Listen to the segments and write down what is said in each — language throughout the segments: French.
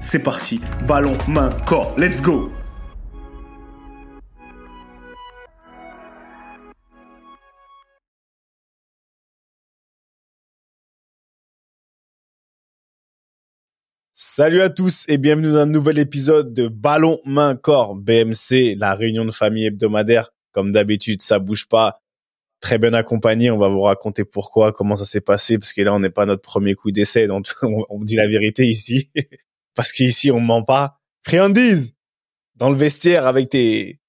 c'est parti. Ballon, main, corps. Let's go Salut à tous et bienvenue dans un nouvel épisode de Ballon Main Corps BMC, la réunion de famille hebdomadaire. Comme d'habitude, ça bouge pas. Très bien accompagné. On va vous raconter pourquoi, comment ça s'est passé, parce que là, on n'est pas notre premier coup d'essai, donc on, on dit la vérité ici, parce qu'ici, on ment pas. Friandise dans le vestiaire avec tes.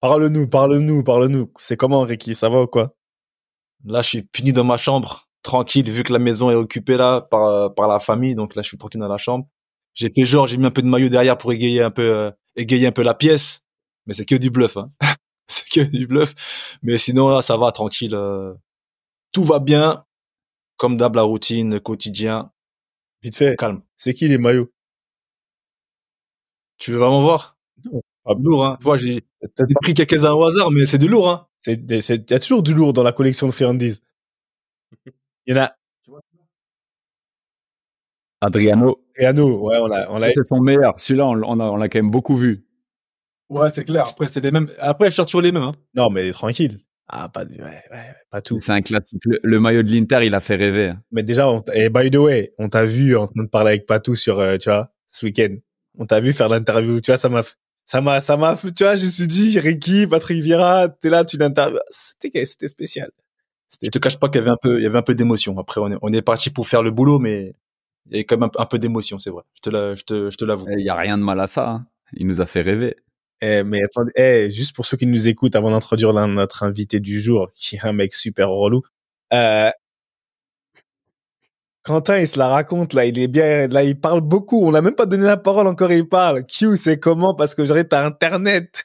Parle-nous, parle-nous, parle-nous. C'est comment, Ricky? Ça va ou quoi? Là, je suis puni dans ma chambre, tranquille, vu que la maison est occupée là par, euh, par la famille. Donc là, je suis tranquille dans la chambre. J'ai fait genre, j'ai mis un peu de maillot derrière pour égayer un peu, euh, égayer un peu la pièce. Mais c'est que du bluff, hein. c'est que du bluff. Mais sinon, là, ça va, tranquille. euh, Tout va bien. Comme d'hab, la routine, quotidien. Vite fait. Calme. C'est qui les maillots? Tu veux vraiment voir? Ah, Lourd, hein. Tu vois, j'ai pris quelques-uns au hasard, mais c'est du lourd, hein. C'est, il y a toujours du lourd dans la collection de friandises. Il y en a, Adriano, et à nous, ouais, on l'a, on l'a, c'est son meilleur. Celui-là, on, on a, on l'a quand même beaucoup vu. Ouais, c'est clair. Après, c'est les mêmes. Après, je sors sur les mêmes, hein. non, mais tranquille. Ah, pas, ouais, ouais, pas tout. C'est un classique. Le, le maillot de l'Inter, il a fait rêver. hein. Mais déjà, on, et by the way, on t'a vu en train de parler avec Patou sur, euh, tu vois, ce week-end. On t'a vu faire l'interview, tu vois, ça m'a, ça m'a, ça m'a, tu vois, je me suis dit, Ricky, Patrick Vieira, t'es là, tu l'interviews. C'était, c'était spécial. Je te cache pas qu'il y avait un peu, il y avait un peu d'émotion. Après, on est, on est parti pour faire le boulot, mais il y avait quand même un, un peu d'émotion, c'est vrai. Je te la, je te, je te l'avoue. Il y a rien de mal à ça. hein. Il nous a fait rêver. Eh, mais attendez, eh, juste pour ceux qui nous écoutent, avant d'introduire l'un- notre invité du jour, qui est un mec super relou, euh, Quentin, il se la raconte, là, il est bien, là, il parle beaucoup. On n'a même pas donné la parole encore, il parle. Q, c'est comment? Parce que j'aurais t'as internet.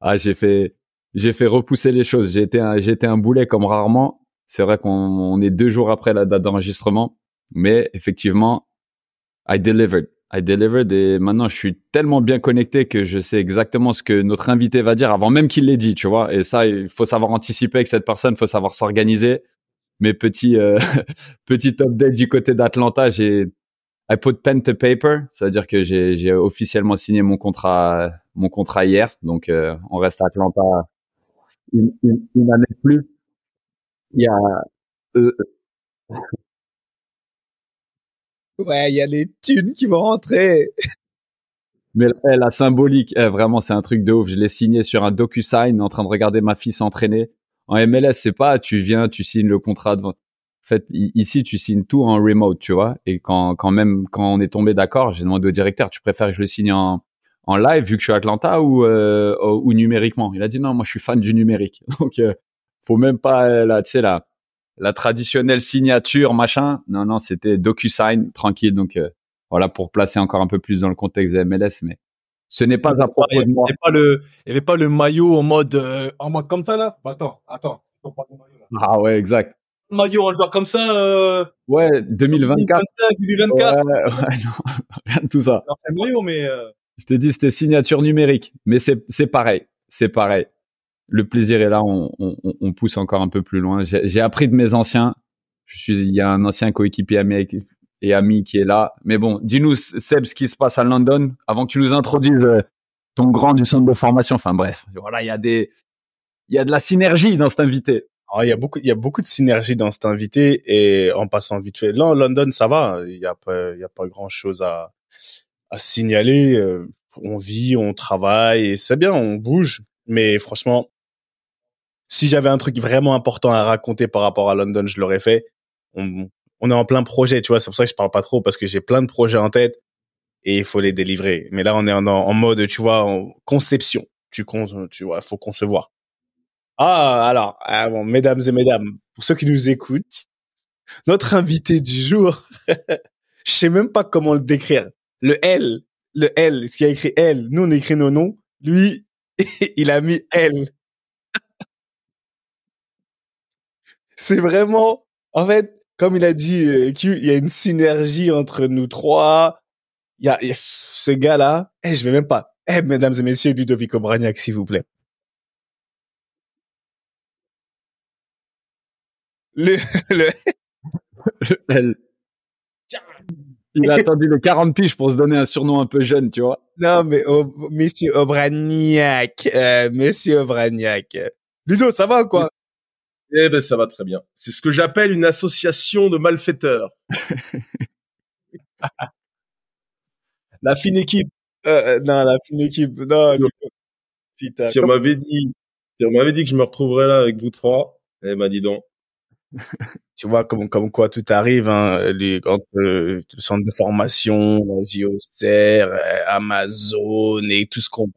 Ah, j'ai fait, j'ai fait repousser les choses. J'ai été un, été un boulet comme rarement. C'est vrai qu'on on est deux jours après la date d'enregistrement, mais effectivement, I delivered. I delivered et maintenant je suis tellement bien connecté que je sais exactement ce que notre invité va dire avant même qu'il l'ait dit, tu vois. Et ça, il faut savoir anticiper avec cette personne, il faut savoir s'organiser. Mes petits, euh, petit update du côté d'Atlanta, j'ai I put pen to paper, ça veut dire que j'ai, j'ai officiellement signé mon contrat, mon contrat hier. Donc euh, on reste à Atlanta une, une, une année de plus. Il y a euh, Ouais, il y a les thunes qui vont rentrer. Mais la, la symbolique, eh, vraiment, c'est un truc de ouf. Je l'ai signé sur un DocuSign, en train de regarder ma fille s'entraîner. En MLS, c'est pas, tu viens, tu signes le contrat devant. En fait, ici, tu signes tout en remote, tu vois. Et quand, quand même, quand on est tombé d'accord, j'ai demandé au directeur, tu préfères que je le signe en, en live, vu que je suis à Atlanta, ou, euh, ou, numériquement? Il a dit non, moi, je suis fan du numérique. Donc, euh, faut même pas, euh, là, tu sais, la, la traditionnelle signature, machin. Non, non, c'était DocuSign, tranquille. Donc, euh, voilà, pour placer encore un peu plus dans le contexte des MLS, mais ce n'est pas à propos Il de n'y moi. avait pas le, il y avait pas le maillot en mode, euh, en mode comme ça, là? Bah, attends, attends. Ah ouais, exact. Maillot, on le voit comme ça, euh, Ouais, 2024. 2024. Ouais, ouais, non, rien de tout ça. C'est maillot, mais, euh, Je t'ai dit, c'était signature numérique, mais c'est c'est pareil, c'est pareil. Le plaisir est là, on, on, on- pousse encore un peu plus loin. J'ai appris de mes anciens. Je suis, il y a un ancien coéquipier avec- et ami qui est là. Mais bon, dis-nous Seb ce qui se passe à London avant que tu nous introduises euh, ton grand du centre de formation. Enfin bref, voilà, il y a des il y a de la synergie dans cet invité. Alors, il y a beaucoup, il y a beaucoup de synergie dans cet invité et en passant vite fait. Là, London, ça va. Il y a pas, il y a pas grand chose à, à signaler. Euh, On vit, on travaille et c'est bien, on bouge. Mais franchement, si j'avais un truc vraiment important à raconter par rapport à London, je l'aurais fait. On est en plein projet, tu vois. C'est pour ça que je parle pas trop parce que j'ai plein de projets en tête et il faut les délivrer. Mais là, on est en, mode, tu vois, en conception. Tu, con, tu vois, faut concevoir. Ah, alors, ah mesdames et mesdames, pour ceux qui nous écoutent, notre invité du jour, je sais même pas comment le décrire. Le L, le L, ce qui a écrit L, nous on écrit nos noms, lui, il a mis L. C'est vraiment, en fait, comme il a dit euh, Q, il y a une synergie entre nous trois. Il y a, il y a ce gars-là. Eh, je vais même pas. Eh, mesdames et messieurs, Ludovico Bragnac, s'il vous plaît. Le, le, Elle- Il a attendu les 40 piges pour se donner un surnom un peu jeune, tu vois. non, mais, oh, monsieur Obraniak, euh, monsieur Obraniak. Ludo, ça va ou quoi? Eh ben, ça va très bien. C'est ce que j'appelle une association de malfaiteurs. La fine équipe. Euh, euh, non, la fine équipe, non. Putain. Si on m'avait dit, si on m'avait dit que je me retrouverais là avec vous trois, eh ben, dis donc. tu vois comme comme quoi tout arrive hein, les euh, le centre de formation JOCR euh, Amazon et tout ce qu'on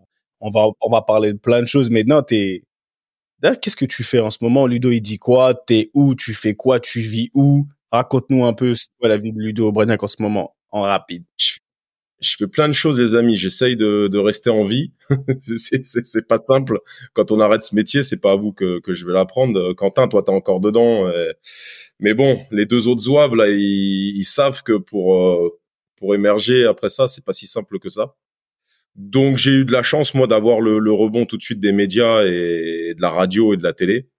on va on va parler de plein de choses mais non t'es D'ailleurs, qu'est-ce que tu fais en ce moment? Ludo il dit quoi? T'es où? Tu fais quoi? Tu vis où? Raconte-nous un peu quoi la vie de Ludo Aubragnac en ce moment en rapide Je fais plein de choses, les amis. J'essaye de, de rester en vie. c'est, c'est, c'est pas simple. Quand on arrête ce métier, c'est pas à vous que, que je vais l'apprendre. Quentin, toi, t'es encore dedans. Mais bon, les deux autres zouaves, là, ils, ils savent que pour, euh, pour émerger après ça, c'est pas si simple que ça. Donc, j'ai eu de la chance, moi, d'avoir le, le rebond tout de suite des médias et de la radio et de la télé.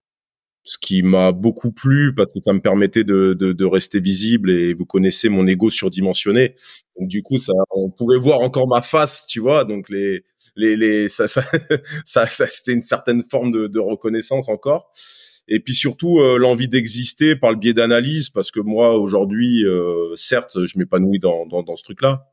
Ce qui m'a beaucoup plu parce que ça me permettait de, de, de rester visible et vous connaissez mon ego surdimensionné. Donc du coup, ça, on pouvait voir encore ma face, tu vois. Donc les, les, les, ça, ça, ça, c'était une certaine forme de, de reconnaissance encore. Et puis surtout euh, l'envie d'exister par le biais d'analyse, parce que moi aujourd'hui, euh, certes, je m'épanouis dans, dans, dans ce truc-là,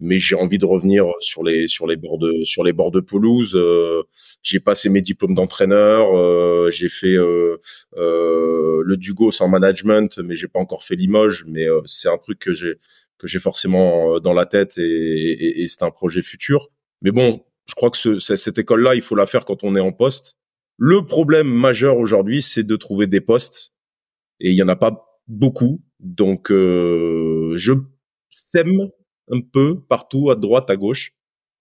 mais j'ai envie de revenir sur les sur les bords de sur les bords de pelouse. Euh, j'ai passé mes diplômes d'entraîneur, euh, j'ai fait euh, euh, le Dugos en management, mais j'ai pas encore fait Limoges. Mais euh, c'est un truc que j'ai que j'ai forcément euh, dans la tête et, et, et c'est un projet futur. Mais bon, je crois que ce, ce- cette école-là, il faut la faire quand on est en poste. Le problème majeur aujourd'hui, c'est de trouver des postes et il y en a pas beaucoup. Donc, je sème un peu partout, à droite, à gauche,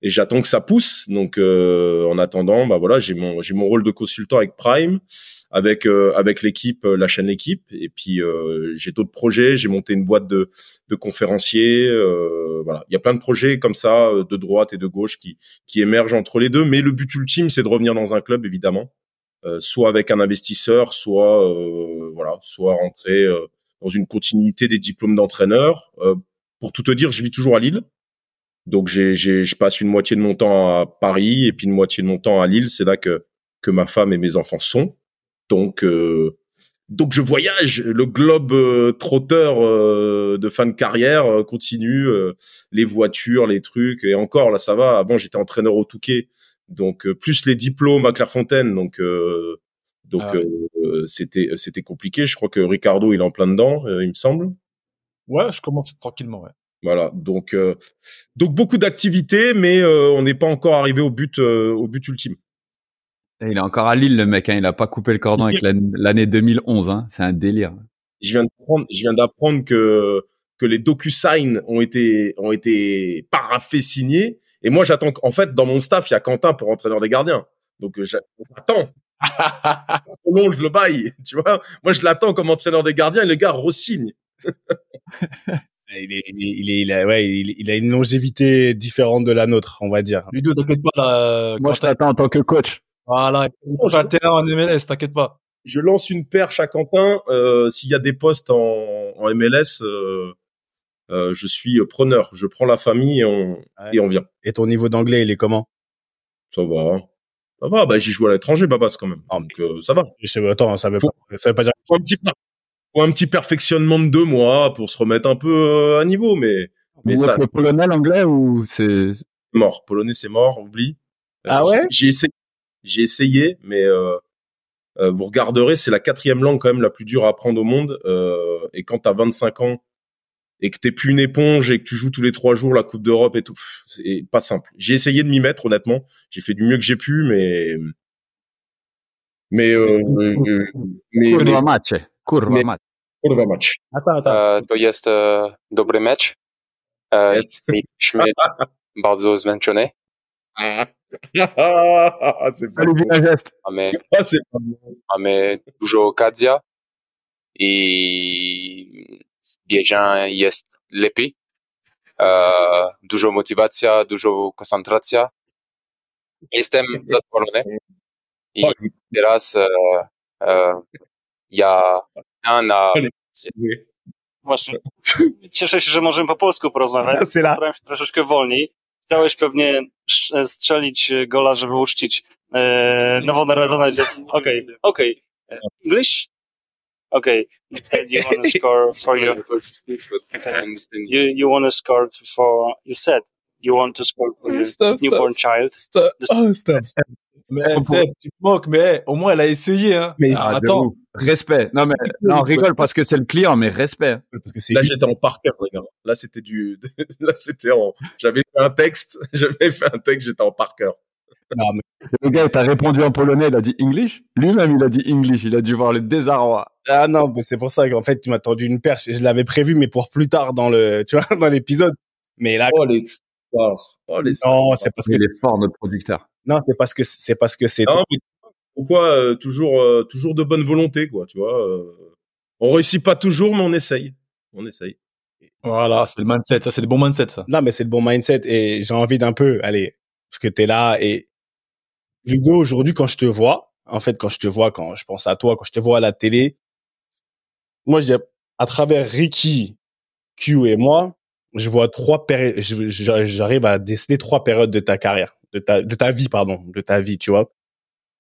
et j'attends que ça pousse. Donc, euh, en attendant, bah voilà, j'ai mon j'ai mon rôle de consultant avec Prime, avec euh, avec l'équipe, euh, la chaîne équipe, et puis euh, j'ai d'autres projets. J'ai monté une boîte de de conférenciers. euh, voilà, il y a plein de projets comme ça, de droite et de gauche, qui qui émergent entre les deux. Mais le but ultime, c'est de revenir dans un club, évidemment, euh, soit avec un investisseur, soit euh, voilà, soit rentrer euh, dans une continuité des diplômes d'entraîneur. Pour tout te dire, je vis toujours à Lille. Donc j'ai, j'ai, je passe une moitié de mon temps à Paris et puis une moitié de mon temps à Lille. C'est là que que ma femme et mes enfants sont. Donc euh, donc je voyage. Le globe euh, trotteur euh, de fin de carrière continue. les voitures, les trucs et encore là ça va. Avant j'étais entraîneur au Touquet. Donc plus les diplômes à Clairefontaine. Donc donc Ah ouais. c'était c'était compliqué. Je crois que Ricardo il est en plein dedans, il me semble. Ouais, je commence tranquillement, ouais. Voilà, donc euh, donc beaucoup d'activités, mais euh, on n'est pas encore arrivé au but euh, au but ultime. Et il est encore à Lille, le mec. Hein. Il a pas coupé le cordon avec l'année l'année 2011. Hein. C'est un délire. Je viens d'apprendre, je viens d'apprendre que que les DocuSign ont été ont été paraffés signés, et moi j'attends. En fait, dans mon staff, il y a Quentin pour entraîneur des gardiens, donc euh, j'a- j'attends. On longe le bail, tu vois. Moi, je l'attends comme entraîneur des gardiens, et le gars re-signe. Il est, il est, il est- il a, ouais, il, il a une longévité différente de la nôtre, on va dire. Ludo, t'inquiète pas, là. Moi, je t'attends en tant que coach. Voilà, je- pas le terrain en MLS, t'inquiète pas. Je lance une perche à Quentin. euh, S'il y a des postes en, en MLS, euh, euh, je suis preneur. Je prends la famille et on, Ouais. et on vient. Et ton niveau d'anglais, il est comment? Ça va. Ça va, bah, j'y joue à l'étranger, Babas, quand même. Ah, Donc, euh, ça va. Je sais, attends, ça veut Faut- pas, ça veut pas dire. Faut un petit, faut un petit perfectionnement de deux mois pour se remettre un peu euh, à niveau, mais, mais ça, le polonais, l'anglais ou c'est mort. Polonais, c'est mort, oublie. Euh, Ah ouais? J'ai essayé, j'ai essayé, mais euh, euh, vous regarderez, c'est la quatrième langue quand même la plus dure à apprendre au monde. Euh, et quand t'as 25 ans et que t'es plus une éponge et que tu joues tous les trois jours la Coupe d'Europe et tout, c'est pas simple. J'ai essayé de m'y mettre, honnêtement. J'ai fait du mieux que j'ai pu, mais mais euh, euh, mais Kurwa mać. Kurwa mać. A ta, ta. E, to jest e, dobry mecz. E, jesteśmy bardzo zmęczeni. mamy, mamy dużo okazji i Bieżan jest lepiej. E, dużo motywacja, dużo koncentracja. Jestem zadowolony. I teraz e, e, ja ja na Właśnie. Cieszę się, że możemy po polsku porozmawiać. Starałem się troszeczkę wolniej. Chciałeś pewnie sz- strzelić e, gola, żeby uczcić e, nowonarodzone dziecko. Okej, okej. E, English? Okej. You said you want to score for your... You, you want to score for... You said you want to score for your Stop, newborn child. stop. Oh, stop. stop. Mais, tu te moques, mais au moins, elle a essayé, hein. Mais- Ah, attends. Respect. Non, mais, non, on rigole parce que c'est le client, mais respect. Parce que c'est Là, j'étais en parker, les gars. Là, c'était du, là, c'était en, j'avais fait un texte, j'avais fait un texte, j'étais en parker. non, mais Le gars, il t'a répondu en polonais, il a dit English? Lui-même, il a dit English. Il a dû voir le désarroi. Ah non, mais c'est pour ça qu'en fait, tu m'as tendu une perche. Je l'avais prévu, mais pour plus tard dans le, tu vois, dans l'épisode. Mais là, Oh, les stars. Oh, les stars. non, c'est parce que, Il est fort, notre producteur. Non, c'est parce que, c'est parce que c'est, pourquoi, euh, toujours, euh, toujours de bonne volonté, quoi, tu vois. euh, on réussit pas toujours, mais on essaye. On essaye. Voilà, c'est le mindset. Ça, c'est le bon mindset, ça. non, mais c'est le bon mindset et j'ai envie d'un peu, allez, parce que t'es là et Ludo, aujourd'hui, quand je te vois, en fait, quand je te vois, quand je pense à toi, quand je te vois à la télé, moi, j'ai, à travers Ricky, Q et moi, je vois trois périodes, je- je- j'arrive à déceler trois périodes de ta carrière, de ta, de ta vie, pardon, de ta vie, tu vois.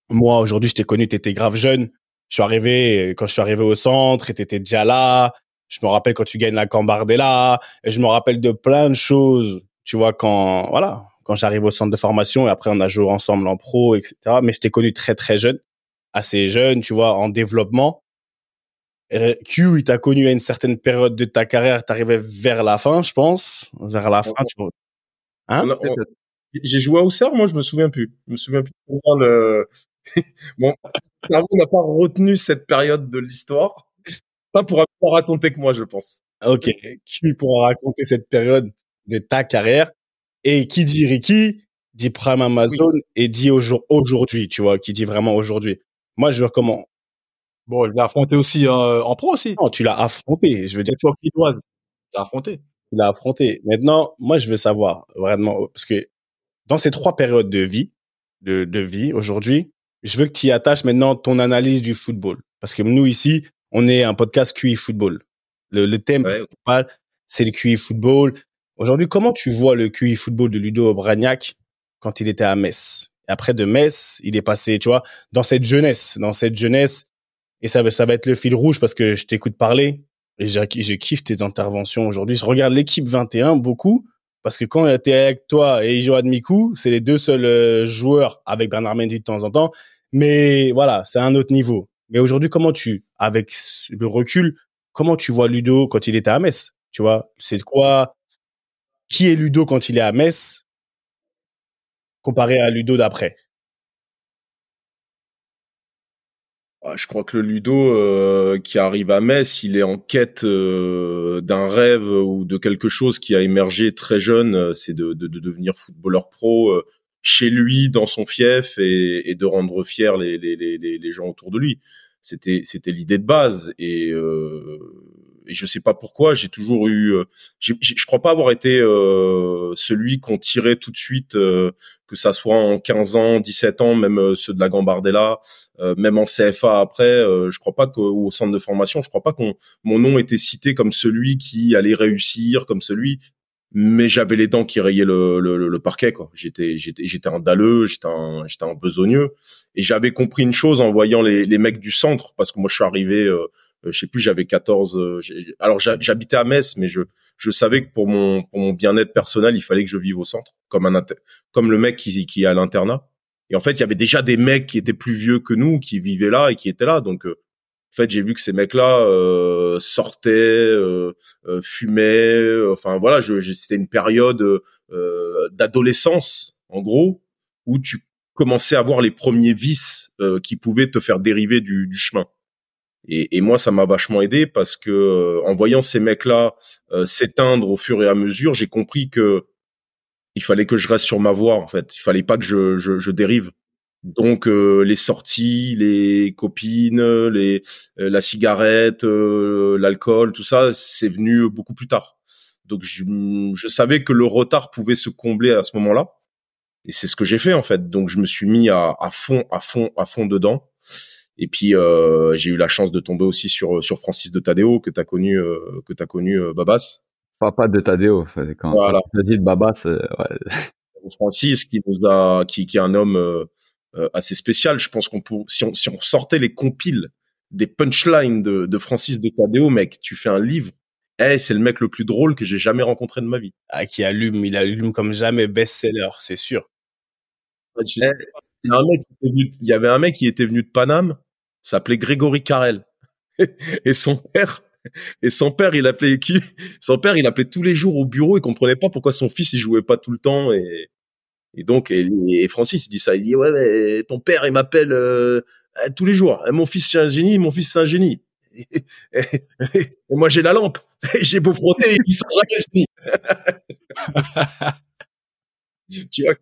Moi, aujourd'hui, je t'ai connu, t'étais grave jeune. Je suis arrivé, quand je suis arrivé au centre, et t'étais déjà là. Je me rappelle quand tu gagnes la Cambardella. Et je me rappelle de plein de choses, tu vois, quand, voilà, quand j'arrive au centre de formation et après on a joué ensemble en pro, etc. Mais je t'ai connu très, très jeune, assez jeune, tu vois, en développement. Q, il t'a connu à une certaine période de ta carrière, t'arrivais vers la fin, je pense, vers la fin, tu vois. Hein? On a- on- J'ai joué à Auxerre, moi, je me souviens plus. Je me souviens plus. Le... bon, clairement, on n'a pas retenu cette période de l'histoire. Ça pourra pas raconter que moi, je pense. Ok, qui pourra raconter cette période de ta carrière Et qui dit Ricky dit Prime Amazon et dit au jour- aujourd'hui, tu vois, qui dit vraiment aujourd'hui. Moi, je veux comment? Bon, je l'ai affronté aussi euh, en pro aussi. Non, tu l'as affronté. Je veux dire. Je l'ai affronté. tu l'as affronté. Maintenant, moi, je veux savoir vraiment parce que dans ces trois périodes de vie, de, de vie aujourd'hui, je veux que tu y attaches maintenant ton analyse du football. Parce que nous ici, on est un podcast QI football. Le, le thème Ouais. principal, c'est le QI football. Aujourd'hui, comment tu vois le QI football de Ludo Obraniak quand il était à Metz? Et après de Metz, il est passé, tu vois, dans cette jeunesse, dans cette jeunesse, et ça va, ça va être le fil rouge parce que je t'écoute parler et je, je kiffe tes interventions aujourd'hui. Je regarde l'équipe 21 beaucoup parce que quand t'es avec toi et Johan Mikou, c'est les deux seuls euh, joueurs avec Bernard Mendy de temps en temps. Mais voilà, c'est un autre niveau. Mais aujourd'hui, comment tu, avec le recul, comment tu vois Ludo quand il était à Metz? Tu vois, c'est quoi Qui est Ludo quand il est à Metz comparé à Ludo d'après? Je crois que le Ludo euh, qui arrive à Metz, il est en quête euh, d'un rêve ou de quelque chose qui a émergé très jeune, euh, c'est de, de, de devenir footballeur pro euh, chez lui, dans son fief, et, et de rendre fiers les, les, les, les les gens autour de lui. C'était c'était l'idée de base et euh, et je sais pas pourquoi j'ai toujours eu euh, j'ai- j'ai- je crois pas avoir été euh, celui qu'on tirait tout de suite euh, que ça soit en 15 ans 17 ans même ceux de la Gambardella même en CFA après, je crois pas qu'au centre de formation, je crois pas qu'on mon nom était cité comme celui qui allait réussir, comme celui. mais j'avais les dents qui rayaient le, le, le parquet quoi. J'étais j'étais j'étais un dalleux, j'étais un j'étais un besogneux et j'avais compris une chose en voyant les, les mecs du centre parce que moi je suis arrivé euh, je sais plus j'avais 14 euh, alors j'ha- j'habitais à Metz mais je je savais que pour mon pour mon bien-être personnel, il fallait que je vive au centre comme un comme le mec qui qui est à l'internat. Et en fait, il y avait déjà des mecs qui étaient plus vieux que nous qui vivaient là et qui étaient là donc euh, en fait, j'ai vu que ces mecs-là euh, sortaient, euh, euh, fumaient. euh, Enfin voilà, je, c'était une période euh, d'adolescence, en gros, où tu commençais à voir les premiers vices euh, qui pouvaient te faire dériver du, du chemin. Et, et moi, ça m'a vachement aidé parce que euh, en voyant ces mecs-là euh, s'éteindre au fur et à mesure, j'ai compris que il fallait que je reste sur ma voie. En fait, il fallait pas que je, je, je dérive. Donc euh, les sorties, les copines, les euh, la cigarette, euh, l'alcool, tout ça, c'est venu beaucoup plus tard. Donc je, je savais que le retard pouvait se combler à ce moment-là, et c'est ce que j'ai fait en fait. Donc je me suis mis à, à fond, à fond, à fond dedans. Et puis euh, j'ai eu la chance de tomber aussi sur sur Francis de Tadeo que t'as connu, euh, que t'as connu euh, Babas. Papa de Tadeo. Quand, Voilà. as dit le Baba, c'est, ouais. Francis qui nous a, qui, qui est un homme euh, euh, assez spécial. Je pense qu'on pour, si on, si on sortait les compiles des punchlines de, de Francis de Tadeo, mec, tu fais un livre. Eh, c'est le mec le plus drôle que j'ai jamais rencontré de ma vie. Ah, qui allume, il allume comme jamais best-seller, c'est sûr. Il y, a un mec qui était venu- il y avait un mec qui était venu de Paname, s'appelait Grégory Carrel. et son père, et son père, il appelait qui? Son père, il appelait tous les jours au bureau, il comprenait pas pourquoi son fils il jouait pas tout le temps et et donc et, Francis il dit ça, il dit ouais mais ton père il m'appelle euh, tous les jours. Eh, Mon fils c'est un génie, mon fils c'est un génie. Et, moi j'ai la lampe, j'ai beau frotter, il sera jamais génie. tu vois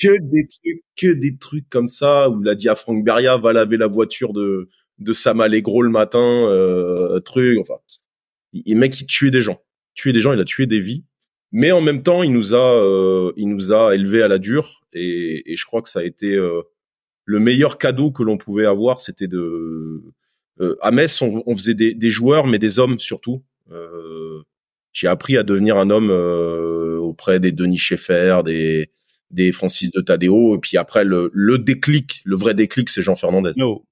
que des trucs, que des trucs comme ça où il a dit à Franck Beria va laver la voiture de de Sam Allegro le matin, euh, truc. Enfin, il, mec il tuait des gens, tuait des gens, il a tué des vies. Mais en même temps, il nous a, euh, il nous a élevés à la dure et, et je crois que ça a été euh, le meilleur cadeau que l'on pouvait avoir, c'était de euh, à Metz, on, on faisait des, des joueurs, mais des hommes surtout. Euh, j'ai appris à devenir un homme euh, auprès des Denis Schaeffer, des des Francis de Tadeo, et puis après le, le déclic, le vrai déclic, c'est Jean Fernandez. No.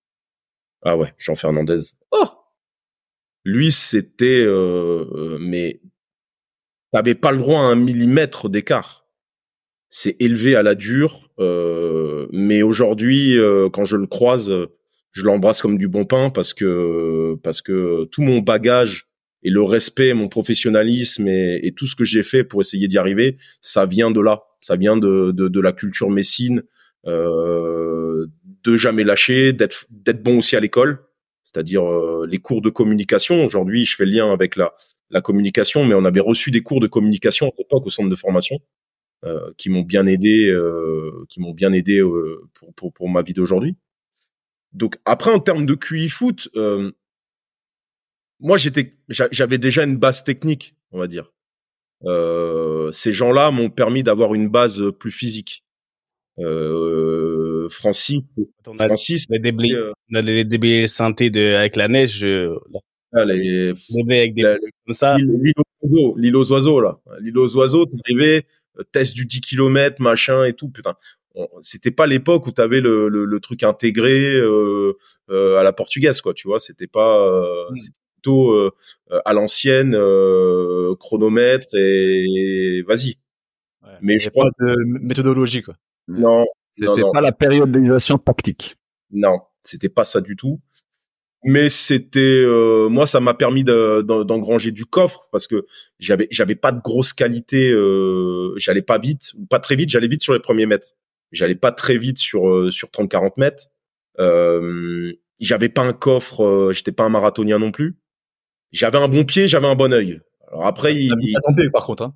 Ah ouais, Jean Fernandez. Oh Lui, c'était euh, euh, mais t'avais pas le droit à un millimètre d'écart. C'est élevé à la dure, euh, mais aujourd'hui, euh, quand je le croise, je l'embrasse comme du bon pain parce que parce que tout mon bagage et le respect, mon professionnalisme et, et tout ce que j'ai fait pour essayer d'y arriver, ça vient de là. Ça vient de de, la culture messine, euh, de jamais lâcher, d'être bon aussi à l'école, c'est-à-dire euh, les cours de communication. Aujourd'hui, je fais le lien avec la la communication, mais on avait reçu des cours de communication à l'époque au centre de formation euh, qui m'ont bien aidé, qui m'ont bien aidé pour, pour ma vie d'aujourd'hui. Donc après en termes de QI foot, moi j'étais, j'a- j'avais déjà une base technique, on va dire. Euh, ces gens-là m'ont permis d'avoir une base plus physique. Euh, Francis, On a Francis, les déblais, euh, on a les déblais synthés de, avec la neige, euh, ah, les- déblais avec des la- comme ça. l'île aux oiseaux, l'île aux oiseaux là, l'île aux oiseaux, t'arrivais, test du 10 km, machin et tout, putain. C'était pas l'époque où t'avais le, le, le truc intégré euh, euh, à la portugaise, quoi. Tu vois, c'était pas, euh, Mm. c'était plutôt euh, euh, à l'ancienne, euh, chronomètre et, vas-y. Mais je a crois pas de méthodologie, quoi. non, C'était non, non. pas la périodisation tactique. Non, c'était pas ça du tout. Mais c'était euh, moi ça m'a permis de- d'en- d'engranger du coffre parce que j'avais j'avais pas de grosse qualité euh, j'allais pas vite ou pas très vite j'allais vite sur les premiers mètres j'allais pas très vite sur euh, sur 30 40 mètres euh, j'avais pas un coffre euh, j'étais pas un marathonien non plus j'avais un bon pied j'avais un bon œil alors après il, il- à tomber, par contre, hein.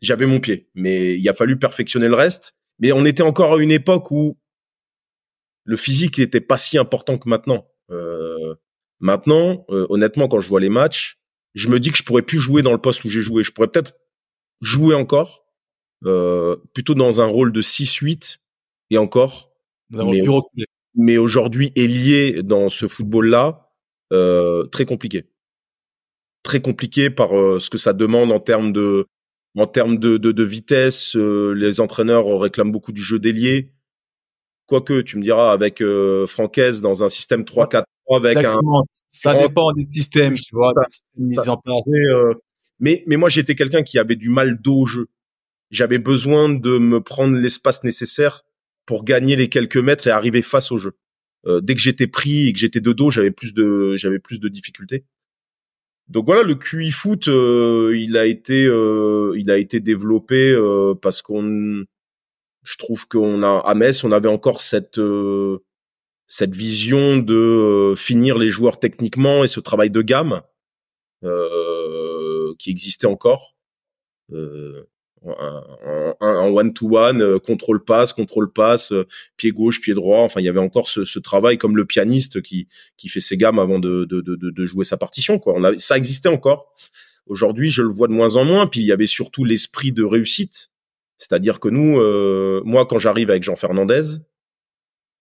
j'avais mon pied, mais il a fallu perfectionner le reste. Mais on était encore à une époque où le physique n'était pas si important que maintenant. Euh, maintenant, euh, honnêtement, quand je vois les matchs, je me dis que je pourrais plus jouer dans le poste où j'ai joué. Je pourrais peut-être jouer encore, euh, plutôt dans un rôle de 6-8 et encore. Nous avons Mais- reculer. Mais aujourd'hui, ailier dans ce football-là, euh, très compliqué. Très compliqué par euh, ce que ça demande en termes de En termes de, de, de vitesse, euh, les entraîneurs réclament beaucoup du jeu délié. Quoique, tu me diras, avec euh, Francaise dans un système 3-4-3, avec Exactement. Ça dépend des systèmes, tu vois. Ça- des ça-. Mais, mais, mais moi, j'étais quelqu'un qui avait du mal dos au jeu. J'avais besoin de me prendre l'espace nécessaire pour gagner les quelques mètres et arriver face au jeu. Euh, dès que j'étais pris et que j'étais de dos, j'avais plus de, j'avais plus de difficultés. Donc voilà, le QI foot, euh, il a été, euh, il a été développé euh, parce qu'on, je trouve qu'on a à Metz, on avait encore cette cette vision de finir les joueurs techniquement et ce travail de gamme qui existait encore. En one-to-one, euh, contrôle passe, contrôle passe, euh, pied gauche, pied droit. Enfin, il y avait encore ce, ce travail comme le pianiste qui qui fait ses gammes avant de de, de, de- jouer sa partition. Quoi. On ça existait encore. Aujourd'hui, je le vois de moins en moins. Puis il y avait surtout l'esprit de réussite. C'est-à-dire que nous, euh, moi, quand j'arrive avec Jean Fernandez,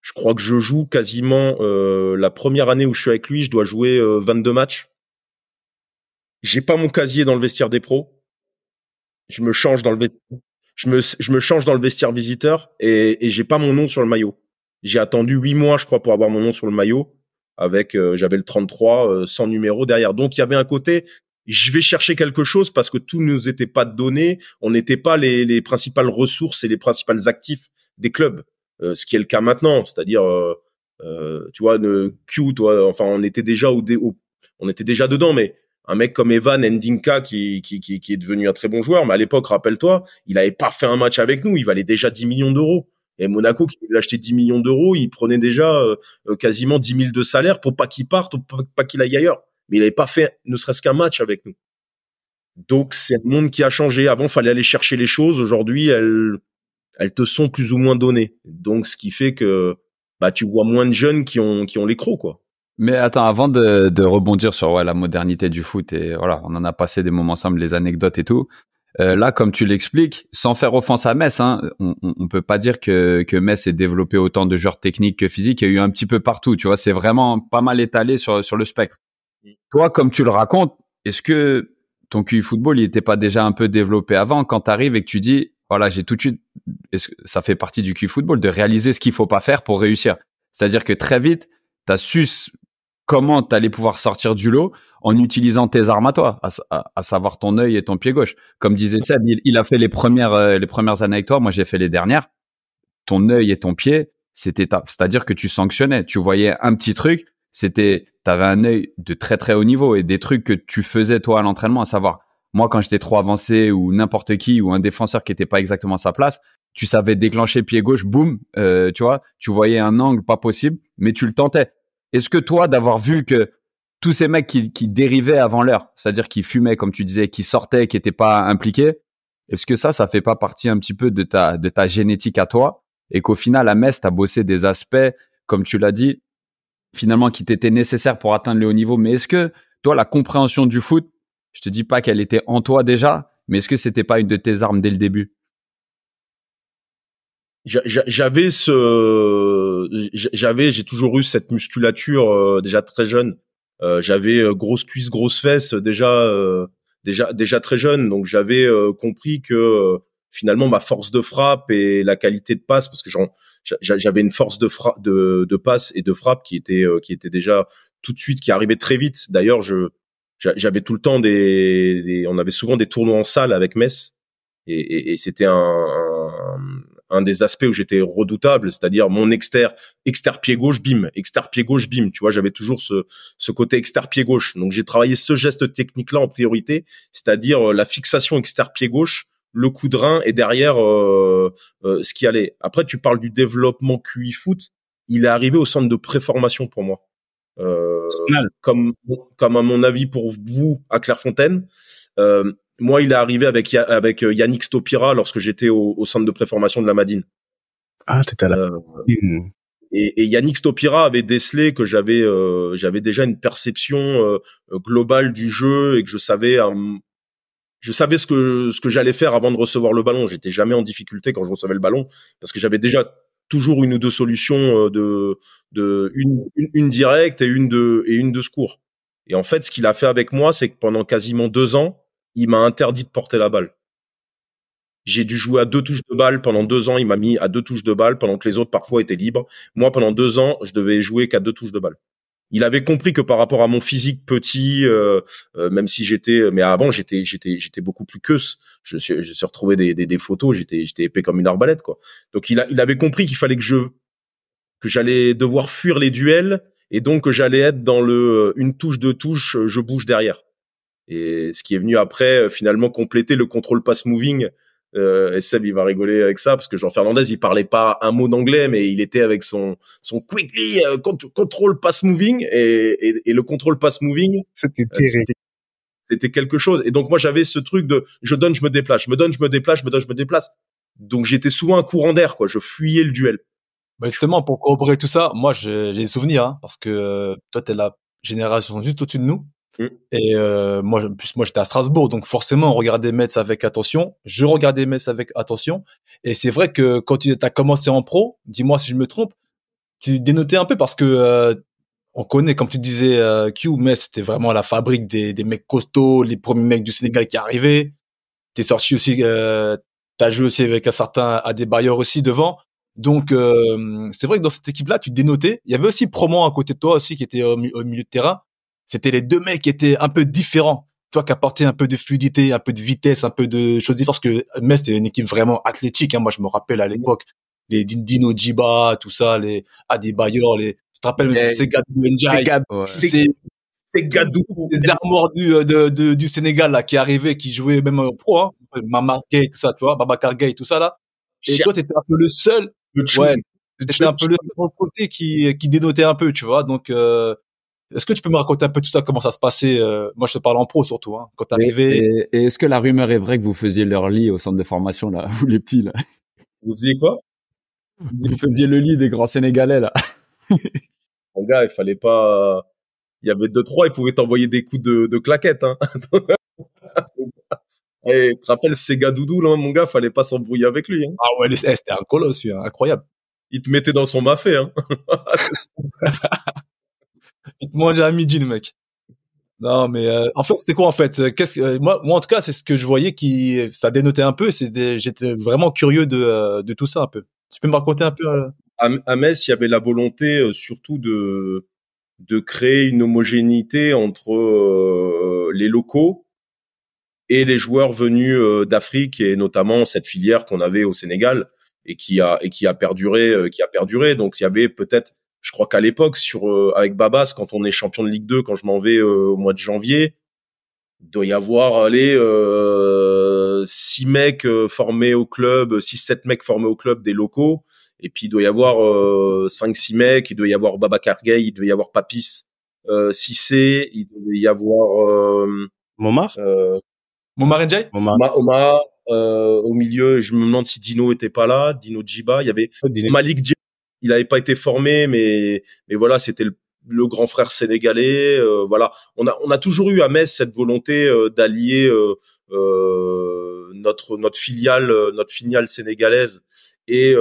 je crois que je joue quasiment euh, la première année où je suis avec lui, je dois jouer euh, 22 matchs. J'ai pas mon casier dans le vestiaire des pros. Je me change dans le je me je me change dans le vestiaire visiteur et, et j'ai pas mon nom sur le maillot. J'ai attendu huit mois, je crois, pour avoir mon nom sur le maillot. Avec euh, j'avais le 33 euh, sans numéro derrière. Donc il y avait un côté je vais chercher quelque chose parce que tout ne nous était pas donné. On n'était pas les, les principales ressources et les principales actifs des clubs. Euh, ce qui est le cas maintenant, c'est-à-dire euh, euh, tu vois le Q, toi, enfin on était déjà au, dé- au- on était déjà dedans, mais un mec comme Evan Ndinka qui, qui, est devenu un très bon joueur, mais à l'époque, rappelle-toi, il avait pas fait un match avec nous, il valait déjà 10 millions d'euros. Et Monaco, qui voulait acheter 10 millions d'euros, il prenait déjà euh, euh, quasiment 10 000 de salaire pour pas qu'il parte ou pas, pas qu'il aille ailleurs. Mais il avait pas fait ne serait-ce qu'un match avec nous. Donc c'est un monde qui a changé. Avant, fallait aller chercher les choses. Aujourd'hui, elles, elles te sont plus ou moins données. Donc ce qui fait que bah tu vois moins de jeunes qui ont qui ont les crocs quoi. Mais attends, avant de, de rebondir sur ouais, la modernité du foot et voilà, on en a passé des moments ensemble, les anecdotes et tout. Euh, là, comme tu l'expliques, sans faire offense à Metz, hein, on, on, peut pas dire que, que Metz ait développé autant de joueurs techniques que physiques. Il y a eu un petit peu partout, tu vois. C'est vraiment pas mal étalé sur sur le spectre. Toi, comme tu le racontes, est-ce que ton QI football, il était pas déjà un peu développé avant quand tu arrives et que tu dis, voilà, j'ai tout de suite, est-ce que ça fait partie du QI football de réaliser ce qu'il faut pas faire pour réussir? C'est-à-dire que très vite, tu as su comment tu allais pouvoir sortir du lot en utilisant tes armes à toi, à, s- à- à savoir ton œil et ton pied gauche. Comme disait Seb, il, il a fait les premières, euh, les premières années avec toi, moi j'ai fait les dernières. Ton œil et ton pied, c'était ta- c'est-à-dire que tu sanctionnais, tu voyais un petit truc, c'était, t'avais un œil de très très haut niveau et des trucs que tu faisais toi à l'entraînement, à savoir, moi quand j'étais trop avancé ou n'importe qui ou un défenseur qui était pas exactement à sa place, tu savais déclencher pied gauche, boum, euh, tu vois, tu voyais un angle pas possible, mais tu le tentais. Est-ce que toi, d'avoir vu que tous ces mecs qui, dérivaient avant l'heure, c'est-à-dire qui fumaient, comme tu disais, qui sortaient, qui n'étaient pas impliqués, est-ce que ça, ça fait pas partie un petit peu de ta, de ta génétique à toi et qu'au final, à Metz, tu bossé des aspects, comme tu l'as dit, finalement, qui t'étaient nécessaires pour atteindre le haut niveau? Mais est-ce que, toi, la compréhension du foot, je te dis pas qu'elle était en toi déjà, mais est-ce que c'était pas une de tes armes dès le début? J'avais ce, j'avais, j'ai toujours eu cette musculature euh, déjà très jeune. Euh, j'avais euh, grosse cuisse, grosse fesse déjà, euh, déjà, déjà très jeune. Donc j'avais euh, compris que euh, finalement ma force de frappe et la qualité de passe, parce que j'avais une force de frappe, de, de passe et de frappe qui était, euh, qui était déjà tout de suite, qui arrivait très vite. D'ailleurs, je, j'a- j'avais tout le temps des, des- on avait souvent des tournois en salle avec Metz, et, et, et c'était un, un, un des aspects où j'étais redoutable, c'est-à-dire mon exter, exter pied gauche, bim, exter pied gauche, bim. Tu vois, j'avais toujours ce, ce côté exter pied gauche. Donc j'ai travaillé ce geste technique-là en priorité, c'est-à-dire euh, la fixation exter pied gauche, le coup de rein et derrière euh, euh, ce qui allait. Après, tu parles du développement QI foot. Il est arrivé au centre de préformation pour moi. Euh, comme comme à mon avis pour vous à Clairefontaine. Euh, moi, il est arrivé avec avec euh, Yannick Stopira lorsque j'étais au, au centre de préformation de la Madine. Ah, t'étais à la Euh, et, et Yannick Stopira avait décelé que j'avais euh, j'avais déjà une perception euh, globale du jeu et que je savais euh, je savais ce que ce que j'allais faire avant de recevoir le ballon. J'étais jamais en difficulté quand je recevais le ballon parce que j'avais déjà toujours une ou deux solutions de de une, une une directe et une de et une de secours. Et en fait, ce qu'il a fait avec moi, c'est que pendant quasiment deux ans, il m'a interdit de porter la balle. J'ai dû jouer à deux touches de balle pendant deux ans. Il m'a mis à deux touches de balle pendant que les autres parfois étaient libres. Moi, pendant deux ans, je devais jouer qu'à deux touches de balle. Il avait compris que par rapport à mon physique petit, euh, euh, même si j'étais, mais avant j'étais, j'étais, j'étais beaucoup plus que Je suis, je suis retrouvé des, des, des photos, j'étais, j'étais épais comme une arbalète quoi. Donc il a, il avait compris qu'il fallait que je, que j'allais devoir fuir les duels et donc que j'allais être dans le une touche deux touches, je bouge derrière. Et ce qui est venu après, euh, finalement compléter le contrôle pass moving euh, et Seb, il va rigoler avec ça parce que Jean Fernandez, il parlait pas un mot d'anglais, mais il était avec son son quickly euh, control pass moving et, et, et, le control pass moving. C'était euh, terrible. C'était quelque chose. Et donc moi, j'avais ce truc de je donne, je me déplace, je me donne, je me déplace, je me donne, je me déplace. Donc j'étais souvent un courant d'air, quoi. Je fuyais le duel. Bah justement, pour corroborer tout ça, moi j'ai des souvenirs, hein, parce que euh, toi t'es la génération juste au-dessus de nous. Mm. Et euh, moi, plus moi j'étais à Strasbourg, donc forcément on regardait Metz avec attention. Je regardais Metz avec attention. Et c'est vrai que quand tu as commencé en pro, dis-moi si je me trompe, tu dénotais un peu parce que euh, on connaît, comme tu disais, euh, Q, Metz c'était vraiment la fabrique des, des mecs costauds, les premiers mecs du Sénégal qui arrivaient. T'es sorti aussi, euh, t'as joué aussi avec un certain bailleurs aussi devant. Donc euh, c'est vrai que dans cette équipe-là, tu dénotais. Il y avait aussi Promo à côté de toi aussi qui était au milieu de terrain c'était les deux mecs qui étaient un peu différents. Toi qui apportais un peu de fluidité, un peu de vitesse, un peu de choses différentes. Parce que Metz, c'est une équipe vraiment athlétique. Hein. Moi, je me rappelle à l'époque, les Dino Djiba, tout ça, les Adebayor, les... Tu te rappelles même Segadou Njai C'est Gadou. Les armoires du, euh, de, de, du Sénégal, là, qui arrivaient, qui jouaient même au pro, hein. Mamar Gay, tout ça, tu vois, Babacar Gay, tout ça, là. Et toi, t'étais un peu le seul. Le ouais. T'étais un peu le côté qui, qui dénotait un peu, tu vois. Donc, euh, est-ce que tu peux me raconter un peu tout ça, comment ça se passait euh, Moi, je te parle en pro surtout, hein, quand t'arrivais. Et, et est-ce que la rumeur est vraie que vous faisiez leur lit au centre de formation là, vous les petits là? Vous faisiez quoi? Vous faisiez le lit des grands Sénégalais là. Mon gars, il fallait pas. Il y avait deux trois, ils pouvaient t'envoyer des coups de, de claquettes. Hein. Et tu te rappelles Sega Doudou là, mon gars, fallait pas s'embrouiller avec lui. Hein. Ah ouais, eh, c'était un colosse, hein, incroyable. Il te mettait dans son mafé. Hein. À midi, le mec. Non, mais euh, en fait, c'était quoi en fait? Qu'est-ce que euh, moi, moi en tout cas, c'est ce que je voyais qui ça dénotait un peu. C'est j'étais vraiment curieux de euh, de tout ça un peu. Tu peux me raconter un peu à, Metz, il y avait la volonté surtout de de créer une homogénéité entre les locaux et les joueurs venus d'Afrique et notamment cette filière qu'on avait au Sénégal et qui a et qui a perduré qui a perduré. Donc il y avait peut-être je crois qu'à l'époque, sur euh, avec Babas, quand on est champion de Ligue 2, quand je m'en vais euh, au mois de janvier, il doit y avoir les euh, six mecs formés au club, six sept mecs formés au club des locaux, et puis il doit y avoir cinq six mecs, il doit y avoir Babacar Gay, il doit y avoir Papis, euh, Cissé, il doit y avoir Momar, Momar Njay, Momar, Omar, au milieu, je me demande si Dino était pas là, Dino Djiba, il y avait Malik Djiba il n'avait pas été formé, mais mais voilà, c'était le, grand frère sénégalais. Euh, voilà, on a on a toujours eu à Metz cette volonté euh, d'allier euh, notre notre filiale notre filiale sénégalaise et,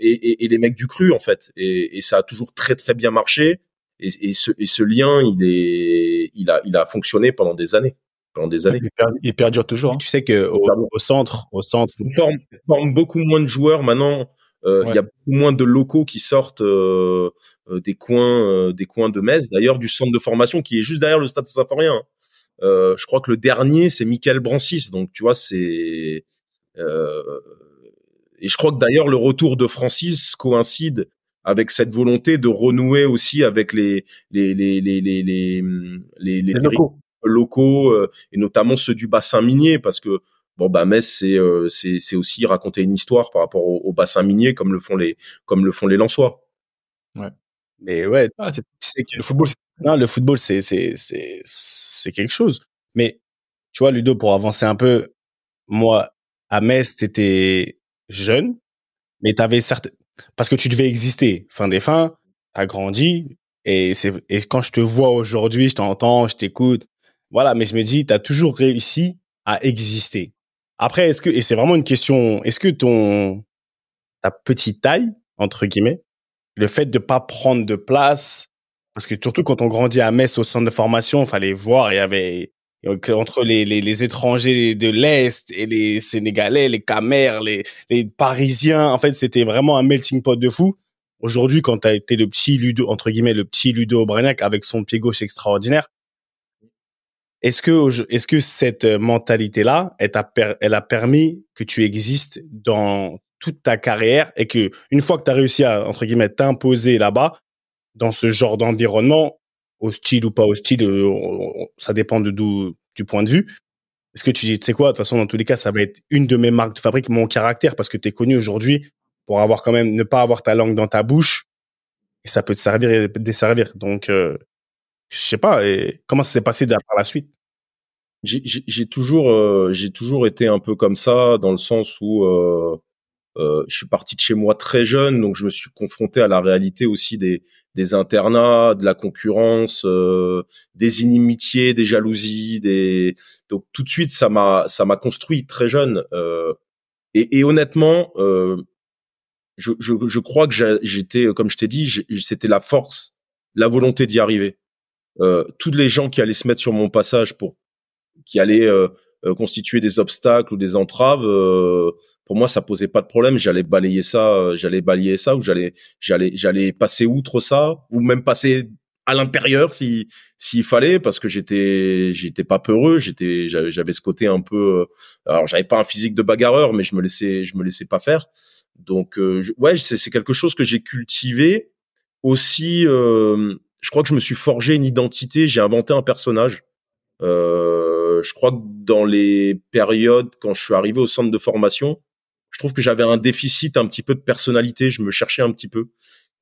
et, et les mecs du cru en fait. Et, et ça a toujours très très bien marché. Et, et, ce, et ce lien, il est, il a, il a fonctionné pendant des années, pendant des années. Il, perdure toujours. Hein. Tu sais que au, centre, au centre, on forme, forme, beaucoup moins de joueurs maintenant. Euh, il y a beaucoup moins de locaux qui sortent euh, euh, des coins, des coins de Metz. D'ailleurs, du centre de formation qui est juste derrière le Stade Saint-Symphorien. Hein. Euh, je crois que le dernier c'est Michael Brancis, donc tu vois c'est euh, et je crois que d'ailleurs le retour de Francis coïncide avec cette volonté de renouer aussi avec les les les les les les, les, les locaux, locaux et notamment ceux du bassin minier parce que Bon bah Metz c'est euh, c'est c'est aussi raconter une histoire par rapport au, bassin minier comme le font les comme le font les Lensois. Ouais. Mais ouais, ah, c'est le football. Non, le football c'est c'est c'est c'est quelque chose. Mais tu vois Ludo pour avancer un peu, moi à Metz t'étais jeune, mais t'avais certes parce que tu devais exister. Fin des fins, t'as grandi et c'est et quand je te vois aujourd'hui, je t'entends, je t'écoute, voilà. Mais je me dis t'as toujours réussi à exister. Après, est-ce que, et c'est vraiment une question, est-ce que ton, ta petite taille, entre guillemets, le fait de pas prendre de place, parce que surtout quand on grandit à Metz au centre de formation, fallait voir, il y avait, entre les, les, étrangers de l'Est et les Sénégalais, les Camers, les, Parisiens, en fait, c'était vraiment un melting pot de fou. Aujourd'hui, quand tu as été le petit Ludo, entre guillemets, le petit Ludo Aubragnac avec son pied gauche extraordinaire, est-ce que, est-ce que cette elle, t'a per- elle a permis que tu existes dans toute ta carrière et que une fois que tu as réussi à, entre guillemets, t'imposer là-bas, dans ce genre d'environnement, hostile ou pas hostile, euh, ça dépend de d'où, du point de vue. Est-ce que tu dis, tu sais quoi, de toute façon, dans tous les cas, ça va être une de mes marques de fabrique, mon caractère, parce que tu es connu aujourd'hui pour avoir quand même, ne pas avoir ta langue dans ta bouche, et ça peut te servir et desservir. Donc, euh, je sais pas, et comment ça s'est passé par la suite? J'ai toujours euh, j'ai toujours été un peu comme ça dans le sens où euh, euh, je suis parti de chez moi très jeune donc je me suis confronté à la réalité aussi des des internats de la concurrence euh, des inimitiés des jalousies des donc tout de suite ça m'a ça m'a construit très jeune euh, et, et honnêtement euh, je, je je crois que j'étais comme je t'ai dit c'était la force la volonté d'y arriver euh, tous les gens qui allaient se mettre sur mon passage pour qui allaient euh, euh, constituer des obstacles ou des entraves, euh, pour moi ça posait pas de problème. J'allais balayer ça, euh, j'allais balayer ça ou j'allais j'allais j'allais passer outre ça ou même passer à l'intérieur si s'il fallait parce que j'étais j'étais pas peureux, j'étais j'avais ce côté un peu euh, alors j'avais pas un physique de bagarreur mais je me laissais je me laissais pas faire. Donc euh, ouais, c'est c'est quelque chose que j'ai cultivé aussi euh, je crois que je me suis forgé une identité, j'ai inventé un personnage. Euh, je crois que dans les périodes quand je suis arrivé au centre de formation, je trouve que j'avais un déficit un petit peu de personnalité. Je me cherchais un petit peu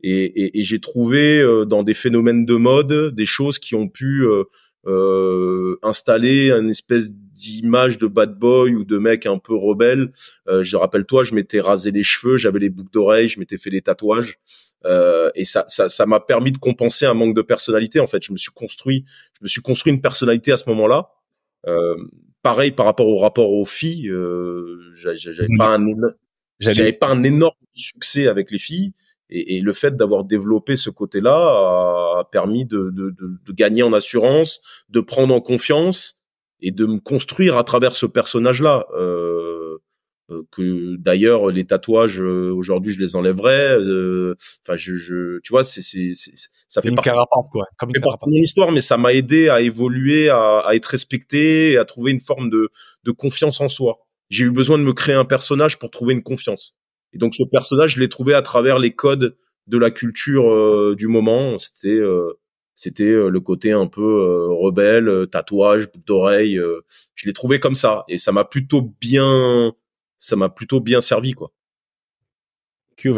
et, j'ai trouvé euh, dans des phénomènes de mode des choses qui ont pu euh, euh, installer une espèce d'image de bad boy ou de mec un peu rebelle. Euh, je rappelle-toi, je m'étais rasé les cheveux, j'avais les boucles d'oreilles, je m'étais fait des tatouages. Euh, et ça, ça, ça m'a permis de compenser un manque de personnalité. En fait, je me suis construit, je me suis construit une personnalité à ce moment-là. Euh, pareil par rapport au rapport aux filles, euh, j'a- j'a- j'avais pas un, j'avais pas un énorme succès avec les filles. Et, et le fait d'avoir développé ce côté-là a permis de, de, de, de gagner en assurance, de prendre en confiance et de me construire à travers ce personnage-là. Euh, euh, que d'ailleurs les tatouages euh, aujourd'hui je les enlèverais. euh, Enfin, je, je, tu vois, c'est, c'est, c'est- ça fait Une partie carapace, quoi. Comme une carapace. de mon histoire, mais ça m'a aidé à évoluer, à, à être respecté, et à trouver une forme de, de confiance en soi. J'ai eu besoin de me créer un personnage pour trouver une confiance. Et donc ce personnage, je l'ai trouvé à travers les codes de la culture euh, du moment. C'était euh, c'était euh, le côté un peu euh, rebelle, euh, tatouage, boucle d'oreille. euh, je l'ai trouvé comme ça, et ça m'a plutôt bien, ça m'a plutôt bien servi quoi.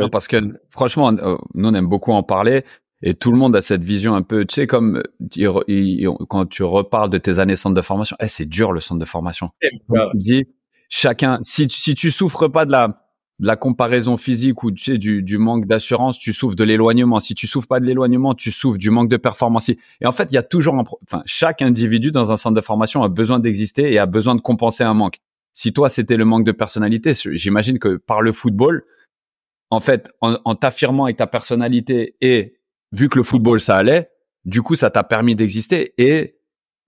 Non, parce que franchement, euh, nous on aime beaucoup en parler et tout le monde a cette vision un peu, tu sais, comme euh, il quand tu reparles de tes années centre de formation, eh, c'est dur le centre de formation. Comme tu dis, chacun, si, tu- si tu souffres pas de la, de la comparaison physique ou tu sais, du, du manque d'assurance, tu souffres de l'éloignement. Si tu souffres pas de l'éloignement, tu souffres du manque de performance. Et en fait, il y a toujours un, enfin, chaque individu dans un centre de formation a besoin d'exister et a besoin de compenser un manque. Si toi, c'était le manque de personnalité, j'imagine que par le football, en fait, en, en t'affirmant avec ta personnalité et vu que le football ça allait, du coup ça t'a permis d'exister et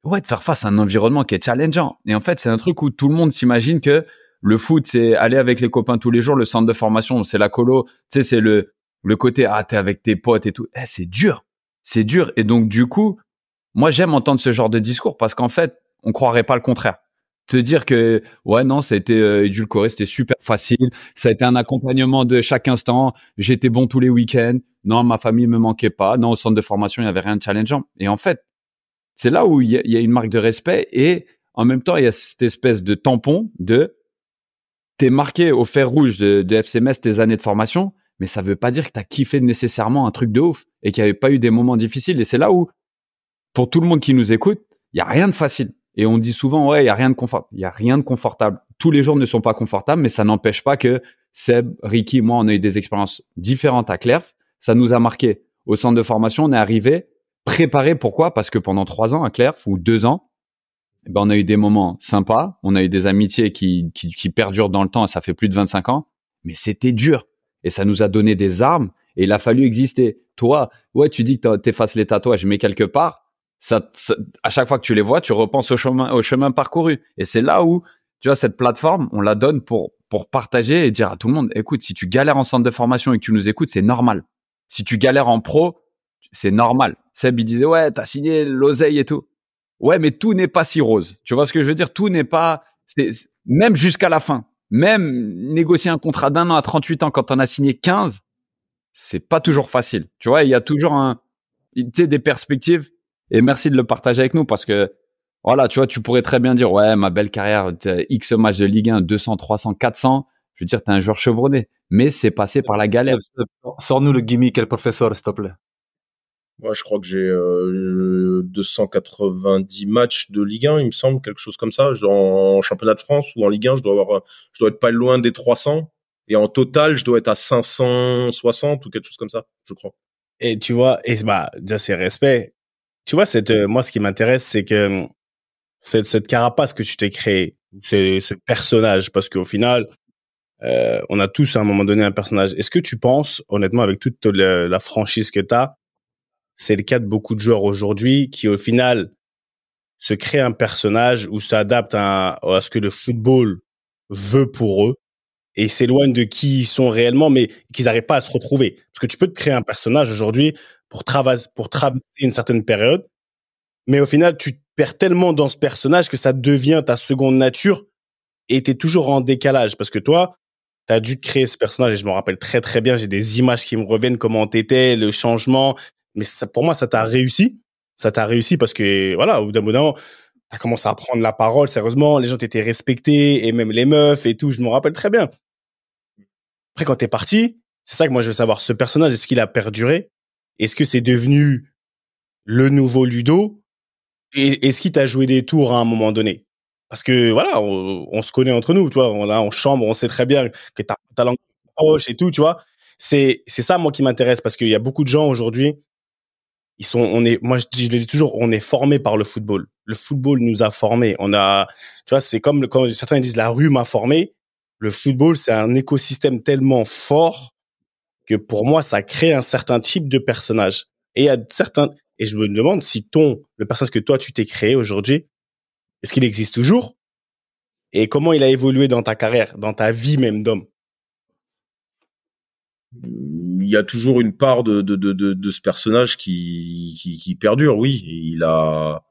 ouais de faire face à un environnement qui est challengeant. Et en fait c'est un truc où tout le monde s'imagine que le foot c'est aller avec les copains tous les jours, le centre de formation c'est la colo, tu sais c'est le le côté ah t'es avec tes potes et tout. Eh, c'est dur, c'est dur. Et donc du coup moi j'aime entendre ce genre de discours parce qu'en fait on croirait pas le contraire. Te dire que ouais non ça a été euh, édulcoré, c'était super facile, ça a été un accompagnement de chaque instant, j'étais bon tous les week-ends, non ma famille me manquait pas, non au centre de formation il y avait rien de challengeant. Et en fait c'est là où il y, y a une marque de respect et en même temps il y a cette espèce de tampon de t'es marqué au fer rouge de, de FCMS tes années de formation, mais ça veut pas dire que t'as kiffé nécessairement un truc de ouf et qu'il y avait pas eu des moments difficiles. Et c'est là où pour tout le monde qui nous écoute, il y a rien de facile. Et on dit souvent, ouais, il y a rien de confort, il y a rien de confortable. Tous les jours ne sont pas confortables, mais ça n'empêche pas que Seb, Ricky, moi, on a eu des expériences différentes à Clerf. Ça nous a marqué. Au centre de formation, on est arrivé préparé. Pourquoi? Parce que pendant trois ans à Clerf ou deux ans, ben, on a eu des moments sympas, on a eu des amitiés qui, qui, perdurent dans le temps. Ça fait plus de 25 ans, mais c'était dur. Et ça nous a donné des armes. Et il a fallu exister. Toi, ouais, tu dis que t'effaces les tatouages, mais quelque part, à chaque fois que tu les vois, tu repenses au chemin, au chemin parcouru. Et c'est là où, tu vois, cette plateforme, on la donne pour, pour partager et dire à tout le monde, écoute, si tu galères en centre de formation et que tu nous écoutes, c'est normal. Si tu galères en pro, c'est normal. Seb, il disait, ouais, t'as signé l'oseille et tout. Ouais, mais tout n'est pas si rose. Tu vois ce que je veux dire? Tout n'est pas, c'est, même jusqu'à la fin. Même négocier un contrat d'un an à 38 ans quand on a signé 15, c'est pas toujours facile. Tu vois, il y a toujours un, tu sais, des perspectives. Et merci de le partager avec nous parce que, voilà, tu vois, tu pourrais très bien dire, ouais, ma belle carrière, X matchs de Ligue 1, 200, 300, 400. Je veux dire, t'es un joueur chevronné. Mais c'est passé par la galère. Sors-nous le gimmick, quel professeur, s'il te plaît. Moi, je crois que j'ai euh, 290 matchs de Ligue 1, il me semble, quelque chose comme ça. En championnat de France ou en Ligue 1, je dois avoir, je dois être pas loin des 300. Et en total, je dois être à 560 ou quelque chose comme ça, je crois. Et tu vois, et bah, déjà, c'est respect. Tu vois, cette, euh, moi, ce qui m'intéresse, c'est que hum, cette, cette carapace que tu t'es créée, c'est ce personnage, parce qu'au final, euh, on a tous à un moment donné un personnage. Est-ce que tu penses, honnêtement, avec toute la, la franchise que tu as, c'est le cas de beaucoup de joueurs aujourd'hui qui, au final, se créent un personnage ou s'adaptent à, ce que le football veut pour eux et s'éloignent de qui ils sont réellement, mais qu'ils n'arrivent pas à se retrouver. Parce que tu peux te créer un personnage aujourd'hui pour, travailler pour traverser une certaine période, mais au final, tu perds tellement dans ce personnage que ça devient ta seconde nature et tu es toujours en décalage. Parce que toi, tu as dû créer ce personnage et je me rappelle très très bien, j'ai des images qui me reviennent, comment t'étais, le changement. Mais ça, pour moi, ça t'a réussi. Ça t'a réussi parce que, voilà, au bout d'un moment, t'as commencé à prendre la parole, sérieusement, les gens t'étaient respectés et même les meufs et tout, je me rappelle très bien. Après, quand t'es parti, c'est ça que moi je veux savoir. Ce personnage, est-ce qu'il a perduré? Est-ce que c'est devenu le nouveau Ludo? Et est-ce qu'il t'a joué des tours à un moment donné? Parce que voilà, on, se connaît entre nous, tu vois. On, là, en chambre, on sait très bien que t'as ta langue proche et tout, tu vois. C'est c'est ça moi qui m'intéresse parce qu'il y a beaucoup de gens aujourd'hui. Ils sont, on est, moi je, dis, je le dis toujours, on est formé par le football. Le football nous a formés. On a, tu vois, c'est comme quand certains disent la rue m'a formé le football, c'est un écosystème tellement fort que pour moi, ça crée un certain type de personnage. Et il y a certains, et je me demande si ton, le personnage que toi, tu t'es créé aujourd'hui, est-ce qu'il existe toujours? Et comment il a évolué dans ta carrière, dans ta vie même d'homme? Il y a toujours une part de, de, de, de, ce personnage qui, qui, qui perdure, oui. Il a,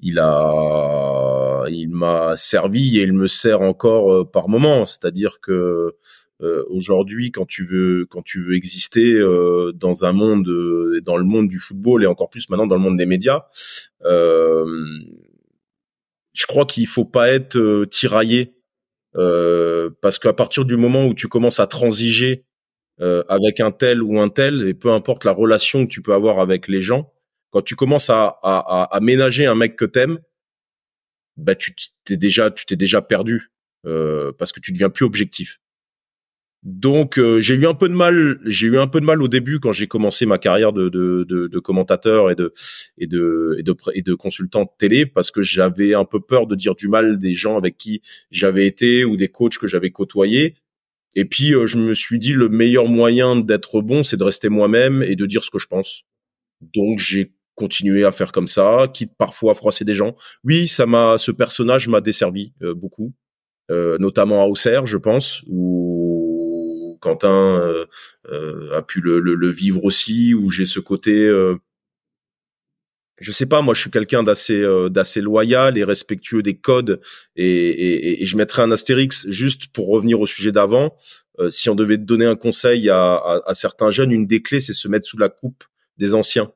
il a, il m'a servi et il me sert encore euh, par moment. C'est-à-dire que euh, aujourd'hui, quand tu veux, quand tu veux exister euh, dans un monde, euh, dans le monde du football et encore plus maintenant dans le monde des médias, euh, je crois qu'il faut pas être euh, tiraillé parce qu'à partir du moment où tu commences à transiger euh, avec un tel ou un tel, et peu importe la relation que tu peux avoir avec les gens, quand tu commences à, à, à, à ménager un mec que t'aimes, bah tu t'es déjà, tu t'es déjà perdu euh, parce que tu deviens plus objectif. Donc euh, j'ai eu un peu de mal, j'ai eu un peu de mal au début quand j'ai commencé ma carrière de, de, commentateur et de et de et de et de consultant télé parce que j'avais un peu peur de dire du mal des gens avec qui j'avais été ou des coachs que j'avais côtoyés et puis, euh, je me suis dit, le meilleur moyen d'être bon, c'est de rester moi-même et de dire ce que je pense. Donc, j'ai continué à faire comme ça, quitte parfois à froisser des gens. Oui, ça m'a, ce personnage m'a desservi euh, beaucoup, euh, notamment à Auxerre, je pense, où Quentin euh, euh, a pu le, le, le, vivre aussi, où j'ai ce côté euh, je sais pas, moi je suis quelqu'un d'assez euh, loyal et respectueux des codes et, et, et, je mettrais un astérix juste pour revenir au sujet d'avant. Euh, si on devait donner un conseil à, à, à certains jeunes, une des clés c'est se mettre sous la coupe des anciens.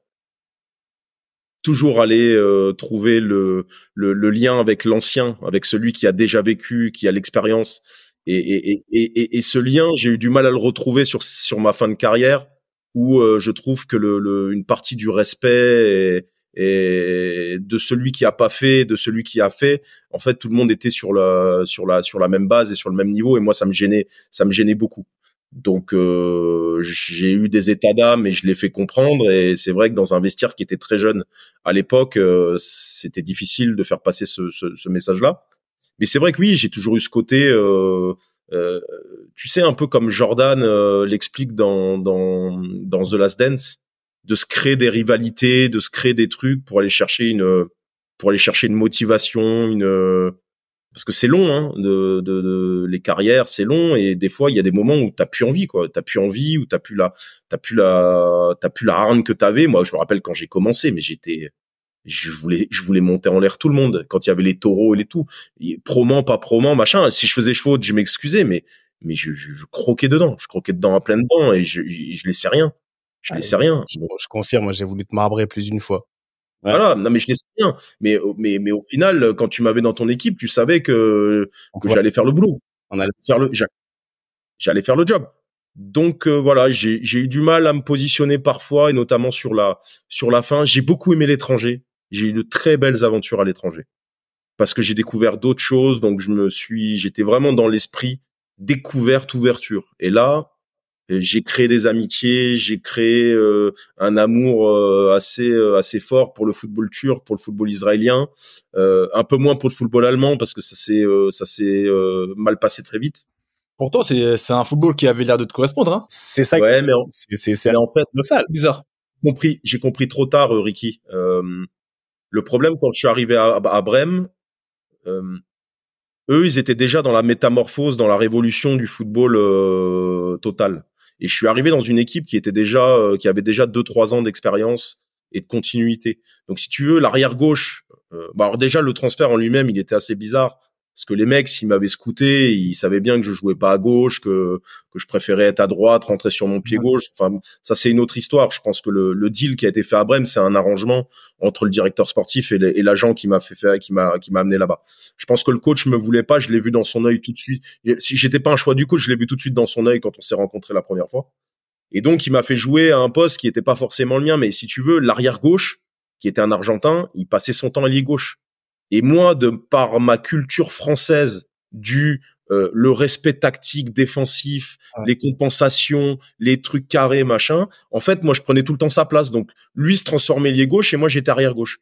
Toujours aller euh, trouver le, le, le, lien avec l'ancien, avec celui qui a déjà vécu, qui a l'expérience. Et, et, ce lien, j'ai eu du mal à le retrouver sur, sur ma fin de carrière, où euh, je trouve que le, le, une partie du respect et de celui qui a pas fait, de celui qui a fait. En fait, tout le monde était sur la sur la sur la même base et sur le même niveau et moi ça me gênait, ça me gênait beaucoup. Donc euh, j'ai eu des états d'âme et je l'ai fait comprendre et c'est vrai que dans un vestiaire qui était très jeune à l'époque, euh, c'était difficile de faire passer ce, ce, ce message-là. Mais c'est vrai que oui, j'ai toujours eu ce côté euh, euh, tu sais un peu comme Jordan l'explique dans dans dans The Last Dance de se créer des rivalités, de se créer des trucs pour aller chercher une pour aller chercher une motivation, une parce que c'est long, hein, de, les carrières, c'est long et des fois il y a des moments où t'as plus envie, quoi. T'as plus envie ou t'as plus la, t'as plus la, t'as plus la harne que t'avais. Moi, je me rappelle quand j'ai commencé, mais j'étais, je voulais, je voulais monter en l'air tout le monde quand il y avait les taureaux et les tout, proment, pas proment, machin. Si je faisais faute, je m'excusais, mais mais je, je, croquais dedans, je croquais dedans à plein dedans et je, je laissais rien, je laissais rien. Je, je confirme, j'ai voulu te marbrer plus d'une fois. Voilà, non mais je laissais rien. Mais mais mais au final, quand tu m'avais dans ton équipe, tu savais que, que j'allais faire le boulot. On allait faire le, j'allais faire le job. Donc euh, voilà, j'ai j'ai eu du mal à me positionner parfois et notamment sur la sur la fin. J'ai beaucoup aimé l'étranger. J'ai eu de très belles aventures à l'étranger parce que j'ai découvert d'autres choses. Donc je me suis, j'étais vraiment dans l'esprit découverte, ouverture. Et là, j'ai créé des amitiés, j'ai créé euh, un amour euh, assez euh, assez fort pour le football turc, pour le football israélien, un peu moins pour le football allemand parce que ça s'est ça s'est mal passé très vite. Pourtant, c'est c'est un football qui avait l'air de te correspondre. Hein c'est ça. Ouais, mais c'est c'est en fait bizarre. Compris, j'ai compris trop tard, Ricky. le problème quand je suis arrivé à, à Brême, eux, ils étaient déjà dans la métamorphose, dans la révolution du football total. Et je suis arrivé dans une équipe qui était déjà, euh, qui avait déjà deux trois ans d'expérience et de continuité. Donc si tu veux, l'arrière gauche, euh, bah alors déjà le transfert en lui-même, il était assez bizarre parce que les mecs, s'ils m'avaient scouté, ils savaient bien que je jouais pas à gauche, que que je préférais être à droite, rentrer sur mon pied gauche. Enfin, ça c'est une autre histoire. Je pense que le, le deal qui a été fait à Brême, c'est un arrangement entre le directeur sportif et l'agent qui m'a fait faire, qui m'a qui m'a amené là-bas. Je pense que le coach me voulait pas. Je l'ai vu dans son œil tout de suite. Si j'étais pas un choix du coach, je l'ai vu tout de suite dans son œil quand on s'est rencontré la première fois. Et donc, il m'a fait jouer à un poste qui était pas forcément le mien, mais si tu veux, l'arrière gauche, qui était un Argentin, il passait son temps à lier gauche. Et moi, de par ma culture française du euh, le respect tactique, défensif, les compensations, les trucs carrés, machin. En fait, moi, je prenais tout le temps sa place. Donc, lui se transformait lié gauche et moi, j'étais arrière gauche.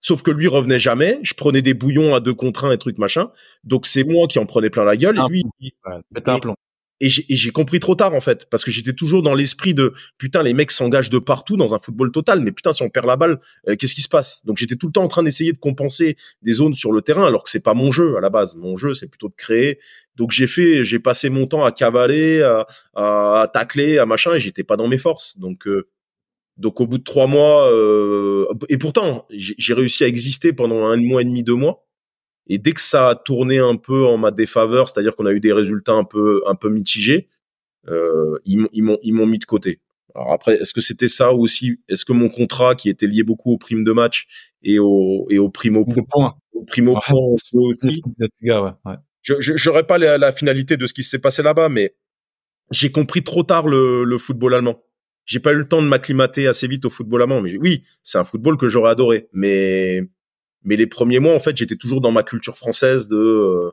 Sauf que lui revenait jamais. Je prenais des bouillons à deux contre un et trucs machin. Donc, c'est moi qui en prenais plein la gueule. et lui, un plomb et j'ai compris trop tard en fait parce que j'étais toujours dans l'esprit de putain les mecs s'engagent de partout dans un football total mais putain si on perd la balle euh, qu'est-ce qui se passe? Donc j'étais tout le temps en train d'essayer de compenser des zones sur le terrain alors que c'est pas mon jeu à la base. Mon jeu c'est plutôt de créer. Donc j'ai fait j'ai passé mon temps à cavaler à, à, tacler à machin et j'étais pas dans mes forces. Donc euh, donc au bout de trois mois euh, et pourtant j'ai réussi à exister pendant un mois et demi deux mois et dès que ça a tourné un peu en ma défaveur, c'est-à-dire qu'on a eu des résultats un peu un peu mitigés, euh, ils m'ont ils m'ont mis de côté. Alors après, est-ce que c'était ça aussi? Est-ce que mon contrat qui était lié beaucoup aux primes de match et aux et aux primes au point, aux primes au point aussi, Je j'aurais pas la, la, finalité de ce qui s'est passé là-bas, mais j'ai compris trop tard le, le football allemand. J'ai pas eu le temps de m'acclimater assez vite au football allemand, mais oui, c'est un football que j'aurais adoré, mais mais les premiers mois, en fait, j'étais toujours dans ma culture française de, euh,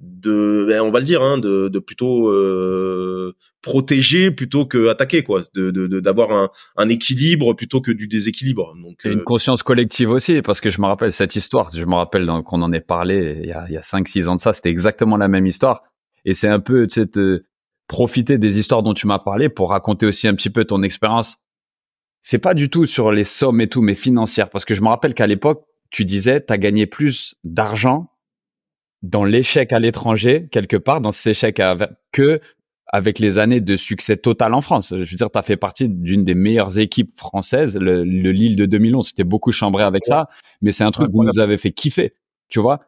de, ben, on va le dire, hein, de, de plutôt euh, protéger plutôt que attaquer, quoi, de, d'avoir un, un équilibre plutôt que du déséquilibre. Donc une euh, conscience collective aussi, parce que je me rappelle cette histoire. Je me rappelle qu'on en ait parlé il y a, il y a cinq, six ans de ça. C'était exactement la même histoire. Et c'est un peu, tu sais, profiter des histoires dont tu m'as parlé pour raconter aussi un petit peu ton expérience. C'est pas du tout sur les sommes et tout, mais financières, parce que je me rappelle qu'à l'époque tu disais, tu as gagné plus d'argent dans l'échec à l'étranger, quelque part, dans cet échec que avec les années de succès total en France. Je veux dire, tu as fait partie d'une des meilleures équipes françaises, le, Lille de 2011. C'était beaucoup chambré avec ça, mais c'est un truc que vous nous avez fait kiffer, tu vois.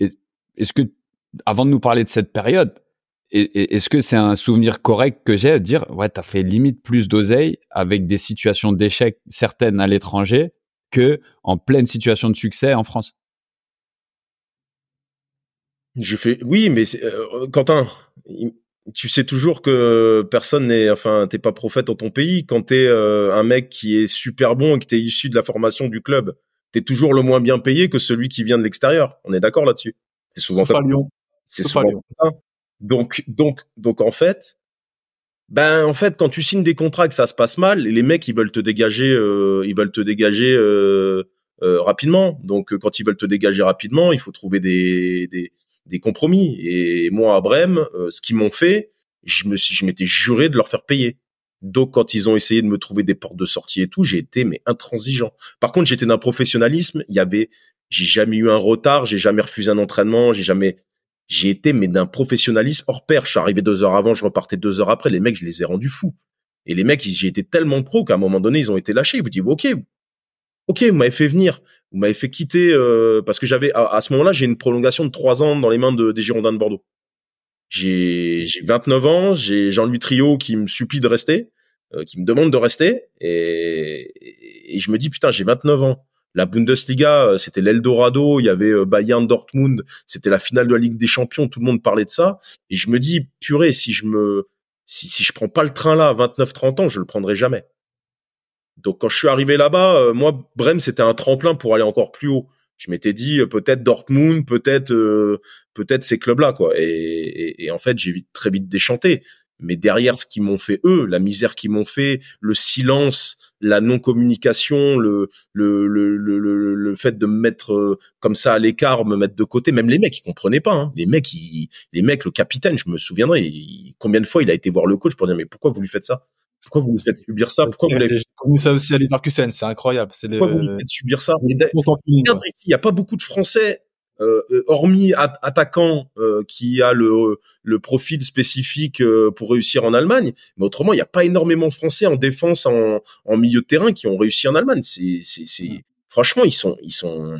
Est-ce que, avant de nous parler de cette période, est-ce que c'est un souvenir correct que j'ai de dire, ouais, t'as fait limite plus d'oseille avec des situations d'échec certaines à l'étranger que en pleine situation de succès en France. Je fais oui, mais euh, Quentin, tu sais toujours que personne n'est, enfin, t'es pas prophète dans ton pays. Quand t'es euh, un mec qui est super bon et que t'es issu de la formation du club, t'es toujours le moins bien payé que celui qui vient de l'extérieur. On est d'accord là-dessus. C'est souvent ça. C'est souvent ça. Donc, donc, donc en fait, ben en fait quand tu signes des contrats que ça se passe mal, les mecs ils veulent te dégager, euh, ils veulent te dégager euh, euh, rapidement. Donc quand ils veulent te dégager rapidement, il faut trouver des des, compromis. Et moi à Brême, ce qu'ils m'ont fait, je me je m'étais juré de leur faire payer. Donc, quand ils ont essayé de me trouver des portes de sortie et tout, j'ai été mais intransigeant. Par contre, j'étais d'un professionnalisme. Il y avait, j'ai jamais eu un retard, j'ai jamais refusé un entraînement, j'ai jamais, j'ai été mais d'un professionnalisme hors pair. Je suis arrivé deux heures avant, je repartais deux heures après. Les mecs, je les ai rendus fous. Et les mecs, j'ai été tellement pro qu'à un moment donné, ils ont été lâchés. Ils vous disent, ok, ok, vous m'avez fait venir, vous m'avez fait quitter euh, parce que j'avais à, ce moment-là, j'ai une prolongation de trois ans dans les mains de, des Girondins de Bordeaux. J'ai 29 ans, j'ai Jean-Louis Trio qui me supplie de rester, euh, qui me demande de rester, et, et je me dis putain, j'ai 29 ans. La Bundesliga, euh, c'était l'Eldorado, il y avait Bayern Dortmund, c'était la finale de la Ligue des Champions, tout le monde parlait de ça, et je me dis purée, si je me si, si je prends pas le train là à 29-30 ans, je le prendrai jamais. Donc quand je suis arrivé là-bas, euh, moi Brême c'était un tremplin pour aller encore plus haut. Je m'étais dit euh, peut-être Dortmund, peut-être euh, peut-être ces clubs-là quoi. Et, et, en fait j'ai très vite déchanté. Mais derrière ce qu'ils m'ont fait eux, la misère qu'ils m'ont fait, le silence, la non-communication, le le, le le, le fait de me mettre comme ça à l'écart, me mettre de côté, même les mecs ils comprenaient pas. Hein. Les mecs, ils, les mecs, le capitaine, je me souviendrai, combien de fois il a été voir le coach pour dire mais pourquoi vous lui faites ça? Pourquoi vous nous faites subir ça? Pourquoi vous l'avez connu ça aussi à Leverkusen C'est incroyable. C'est Pourquoi vous nous faites subir ça? Il n'y a pas beaucoup de Français, euh, euh hormis attaquant euh, qui a le, le profil spécifique euh, pour réussir en Allemagne. Mais autrement, il n'y a pas énormément de Français en défense, en, en milieu de terrain qui ont réussi en Allemagne. C'est. Franchement, ils sont, ils sont,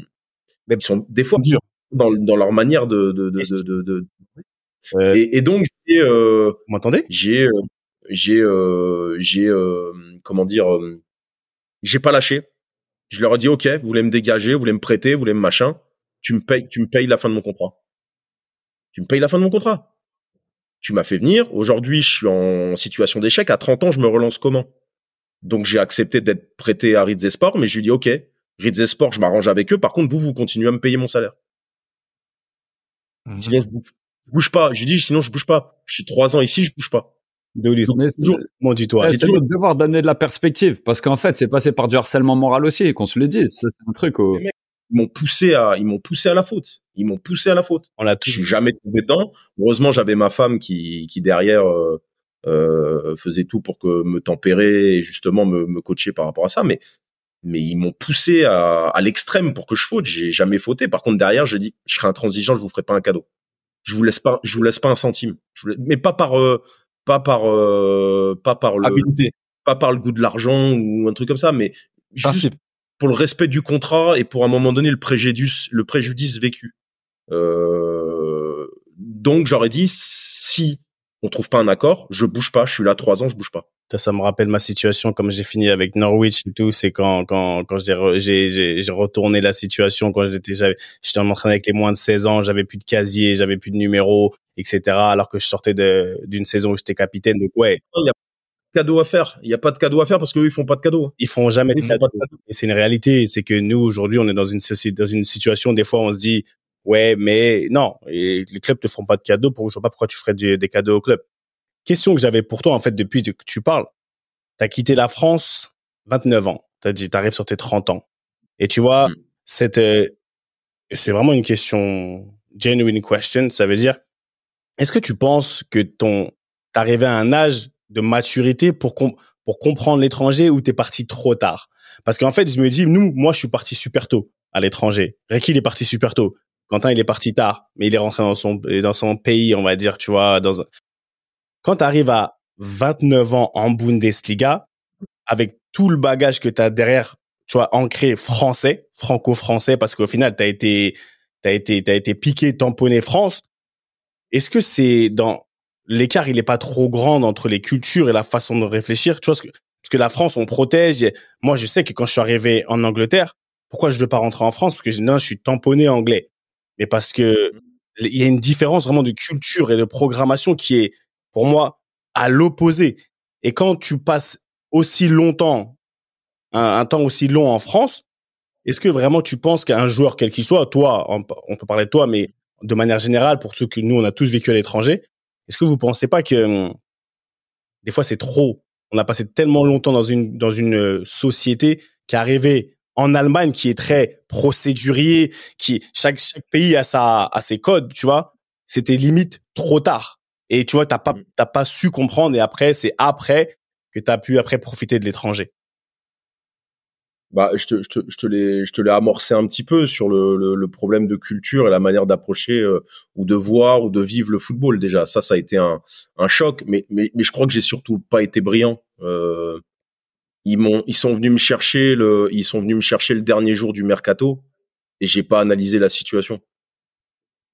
ils sont des fois durs dans, dans leur manière de, de, de, de, de, Et, et, donc, j'ai, euh, vous m'entendez? J'ai j'ai euh, j'ai euh, comment dire j'ai pas lâché. Je leur ai dit OK, vous voulez me dégager, vous voulez me prêter, vous voulez me machin, tu me payes tu me payes la fin de mon contrat. Tu me payes la fin de mon contrat. Tu m'as fait venir, aujourd'hui je suis en situation d'échec, à 30 ans je me relance comment? Donc j'ai accepté d'être prêté à Rizesport mais je lui dis OK, Rizesport, je m'arrange avec eux, par contre vous vous continuez à me payer mon salaire. Mmh. Sinon je bouge, je bouge pas, je lui dis sinon je bouge pas. Je suis trois ans ici, je bouge pas toujours, mon dis-toi. C'est toujours le devoir d'amener de la perspective, parce qu'en fait, c'est passé par du harcèlement moral aussi, qu'on se le dise. C'est un truc. Au... ils m'ont poussé à, ils m'ont poussé à la faute. Ils m'ont poussé à la faute. On l'a. Je suis jamais tombé dedans. Heureusement, j'avais ma femme qui, qui derrière euh, euh, faisait tout pour que me tempérer et justement me, me coacher par rapport à ça. Mais mais ils m'ont poussé à, à l'extrême pour que je faute. J'ai jamais fauté. Par contre, derrière, j'ai dit, je serai intransigeant, je vous ferai pas un cadeau. Je vous laisse pas, je vous laisse pas un centime. Je mais pas par euh, pas par euh, pas par le pas par le goût de l'argent ou un truc comme ça, mais juste pour le respect du contrat et pour un moment donné le préjudice le préjudice vécu. Euh, donc j'aurais dit si on trouve pas un accord, je bouge pas, je suis là trois ans, je bouge pas. Ça, ça me rappelle ma situation comme j'ai fini avec Norwich et tout. C'est quand quand quand j'ai j'ai j'ai retourné la situation quand j'étais j'étais en entraînement avec les moins de 16 ans, j'avais plus de casier, j'avais plus de numéro, etc. Alors que je sortais de d'une saison où j'étais capitaine. Donc ouais. Il y a pas de cadeau à faire. Il y a pas de cadeau à faire parce qu'eux ils font pas de cadeau. Ils font jamais de cadeau. Et c'est une réalité. C'est que nous aujourd'hui on est dans une dans une situation des fois on se dit ouais mais non et les clubs te font pas de cadeaux. Pour je vois pas pourquoi tu ferais des cadeaux au club question que j'avais pour toi, en fait, depuis que tu parles, tu as quitté la France 29 ans. Tu as dit, tu arrives sur tes 30 ans. Et tu vois, mm. cette, euh, c'est vraiment une question, genuine question. Ça veut dire, est-ce que tu penses que ton, arrivé à un âge de maturité pour, pour comprendre l'étranger ou t'es parti trop tard? Parce qu'en fait, je me dis, nous, moi, je suis parti super tôt à l'étranger. Ricky, il est parti super tôt. Quentin, il est parti tard, mais il est rentré dans son, dans son pays, on va dire, tu vois, dans quand tu arrives à 29 ans en Bundesliga, avec tout le bagage que tu as derrière, tu vois, ancré français, franco-français, parce qu'au final, tu as été, t'as été, t'as été piqué, tamponné France. Est-ce que c'est dans l'écart, il est pas trop grand entre les cultures et la façon de réfléchir, tu vois, parce que, la France, on protège. Moi, je sais que quand je suis arrivé en Angleterre, pourquoi je ne veux pas rentrer en France? Parce que non, je suis tamponné anglais. Mais parce que il y a une différence vraiment de culture et de programmation qui est, pour moi, à l'opposé. Et quand tu passes aussi longtemps, un, temps aussi long en France, est-ce que vraiment tu penses qu'un joueur, quel qu'il soit, toi, on, peut parler de toi, mais de manière générale, pour ceux que nous, on a tous vécu à l'étranger, est-ce que vous pensez pas que hum, des fois c'est trop? On a passé tellement longtemps dans une dans une euh, société qui est arrivée en Allemagne, qui est très procédurier, qui chaque chaque pays a sa a ses codes, tu vois? C'était limite trop tard. Et tu vois, t'as pas, mmh. t'as pas su comprendre. Et après, c'est après que tu as pu après profiter de l'étranger bah, je te, je te, je te l'ai, je te l'ai amorcé un petit peu sur le, le, le problème de culture et la manière d'approcher euh, ou de voir ou de vivre le football. Déjà, ça, ça a été un, un choc, mais, mais, mais je crois que j'ai surtout pas été brillant. Euh, ils m'ont, ils sont venus me chercher le, ils sont venus me chercher le dernier jour du mercato et j'ai pas analysé la situation.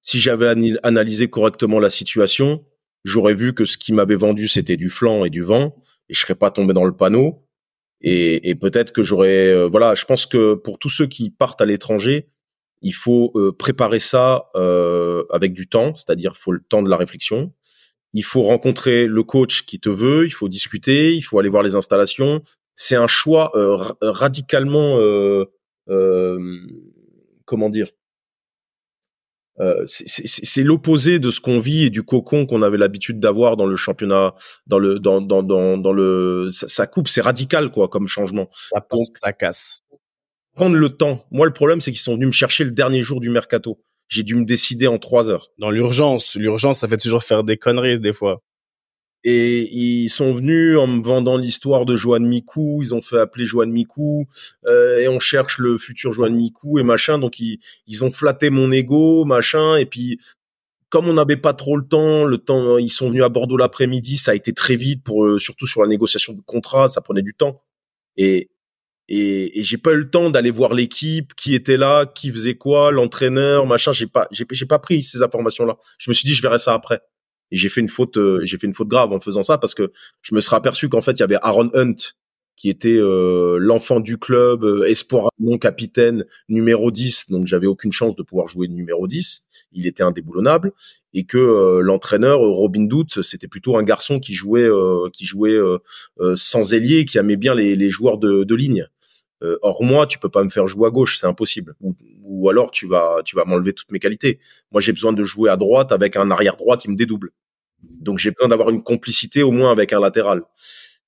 Si j'avais analysé correctement la situation, j'aurais vu que ce qui m'avait vendu c'était du flanc et du vent et je serais pas tombé dans le panneau et, et peut-être que j'aurais euh, voilà je pense que pour tous ceux qui partent à l'étranger il faut euh, préparer ça euh, avec du temps c'est-à-dire faut le temps de la réflexion. Il faut rencontrer le coach qui te veut il faut discuter il faut aller voir les installations. C'est un choix radicalement comment dire euh, c'est l'opposé de ce qu'on vit et du cocon qu'on avait l'habitude d'avoir dans le championnat, dans le dans dans dans, dans le ça, coupe, c'est radical quoi comme changement. Ça, passe, ça casse. Prendre le temps. Moi le problème c'est qu'ils sont venus me chercher le dernier jour du mercato. J'ai dû me décider en trois heures. Dans l'urgence, l'urgence ça fait toujours faire des conneries des fois. Et ils sont venus en me vendant l'histoire de Joanne Mikou. Ils ont fait appeler Joanne Mikou euh, et on cherche le futur Joanne Mikou et machin. Donc ils, ils ont flatté mon ego, machin. Et puis comme on n'avait pas trop le temps, le temps, ils sont venus à Bordeaux l'après-midi. Ça a été très vite pour euh, surtout sur la négociation de contrat. Ça prenait du temps. Et et, et j'ai pas eu le temps d'aller voir l'équipe, qui était là, qui faisait quoi, l'entraîneur, machin. J'ai pas, j'ai, pas pris ces informations-là. Je me suis dit, je verrai ça après. Et j'ai fait une faute, euh, j'ai fait une faute grave en faisant ça parce que je me serais aperçu qu'en fait il y avait Aaron Hunt qui était euh, l'enfant du club, euh, espoir non capitaine, numéro 10, donc j'avais aucune chance de pouvoir jouer numéro 10, il était indéboulonnable, et que l'entraîneur Robin Doute, c'était plutôt un garçon qui jouait qui jouait sans ailier, qui aimait bien les, les joueurs de, de ligne. or moi, tu peux pas me faire jouer à gauche, c'est impossible. Ou, ou, alors tu vas tu vas m'enlever toutes mes qualités. Moi, j'ai besoin de jouer à droite avec un arrière droit qui me dédouble. Donc j'ai besoin d'avoir une complicité au moins avec un latéral.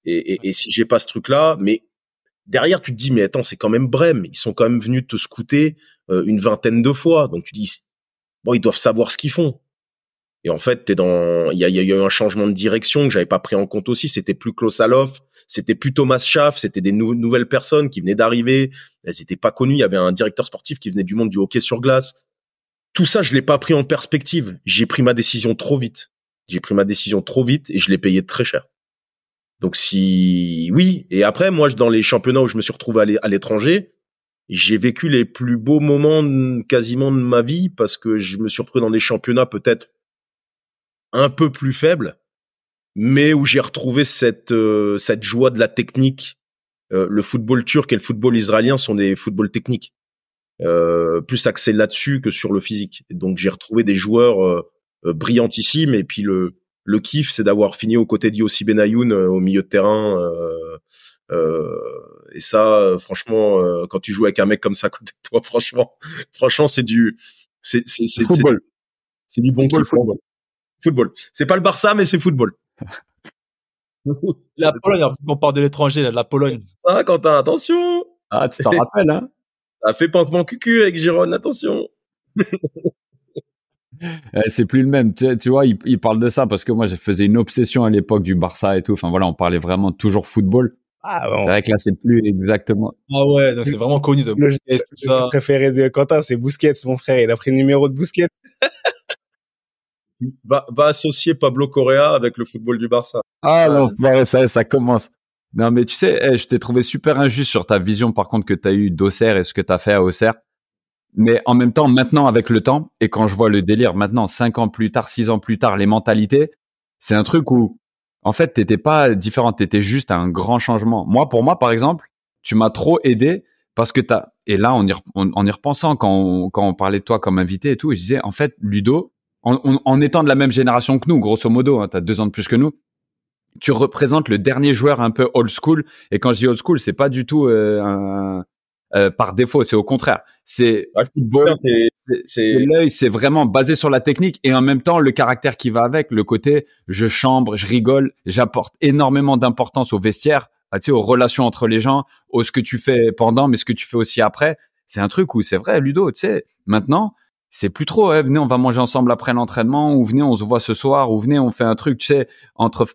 Et, et, et si j'ai pas ce truc-là, mais derrière tu te dis mais attends c'est quand même Brême, ils sont quand même venus te scouter euh, une vingtaine de fois, donc tu dis bon ils doivent savoir ce qu'ils font. Et en fait t'es dans il y a, y a, eu un changement de direction que j'avais pas pris en compte aussi. C'était plus Klaus Alof, c'était plus Thomas Schaff, c'était des nouvelles personnes qui venaient d'arriver. Elles étaient pas connues. Il y avait un directeur sportif qui venait du monde du hockey sur glace. Tout ça je l'ai pas pris en perspective. J'ai pris ma décision trop vite. J'ai pris ma décision trop vite et je l'ai payé très cher. Donc si oui, et après moi dans les championnats où je me suis retrouvé à l'étranger, j'ai vécu les plus beaux moments quasiment de ma vie parce que je me suis retrouvé dans des championnats peut-être un peu plus faibles, mais où j'ai retrouvé cette euh, cette joie de la technique. Euh, le football turc et le football israélien sont des footballs techniques, euh, plus axés là-dessus que sur le physique. donc j'ai retrouvé des joueurs euh, brillantissime. Et puis le le kiff, c'est d'avoir fini aux côtés d'Yossi Benayoun euh, au milieu de terrain. Euh, et ça, franchement, quand tu joues avec un mec comme ça à côté de toi, franchement, franchement, c'est du, c'est c'est c'est football. C'est du bon kiff. Football. Football. C'est pas le Barça, mais c'est football. la Pologne, on parle de l'étranger, la Pologne. Ça, Quentin, attention. Ah, tu t'en rappelles, hein. Ça fait panquement cucu avec Giron, attention. c'est plus le même. Tu, tu vois, il, il, parle de ça parce que moi, je faisais une obsession à l'époque du Barça et tout. Enfin voilà, on parlait vraiment toujours football. Ah, bon, c'est vrai que là, c'est plus exactement. Ah ouais, donc c'est vraiment connu de le, Busquets, tout ça. Le préféré de Quentin, c'est Busquets, mon frère. Il a pris le numéro de Busquets. va, va associer Pablo Correa avec le football du Barça. Ah non, ouais, ça, ça commence. Non, mais tu sais, eh, je t'ai trouvé super injuste sur ta vision, par contre, que tu as eu d'Auxerre et ce que tu as fait à Auxerre. Mais en même temps, maintenant, avec le temps, et quand je vois le délire maintenant, cinq ans plus tard, six ans plus tard, les mentalités, c'est un truc où, en fait, t'étais pas différent, t'étais juste un grand changement. Moi, pour moi, par exemple, tu m'as trop aidé parce que t'as, et là, en y, en y repensant, quand on, on parlait de toi comme invité et tout, je disais, en fait, Ludo, en, étant de la même génération que nous, grosso modo, hein, t'as deux ans de plus que nous, tu représentes le dernier joueur un peu old school. Et quand je dis old school, c'est pas du tout euh, euh, par défaut. C'est au contraire. C'est l'œil, c'est vraiment basé sur la technique et en même temps le caractère qui va avec, le côté je chambre, je rigole, j'apporte énormément d'importance au vestiaire, tu sais, aux relations entre les gens, au ce que tu fais pendant, mais ce que tu fais aussi après. C'est un truc où c'est vrai, Ludo, tu sais, maintenant, c'est plus trop, venez, on va manger ensemble après l'entraînement, ou venez, on se voit ce soir, ou venez, on fait un truc, tu sais, entre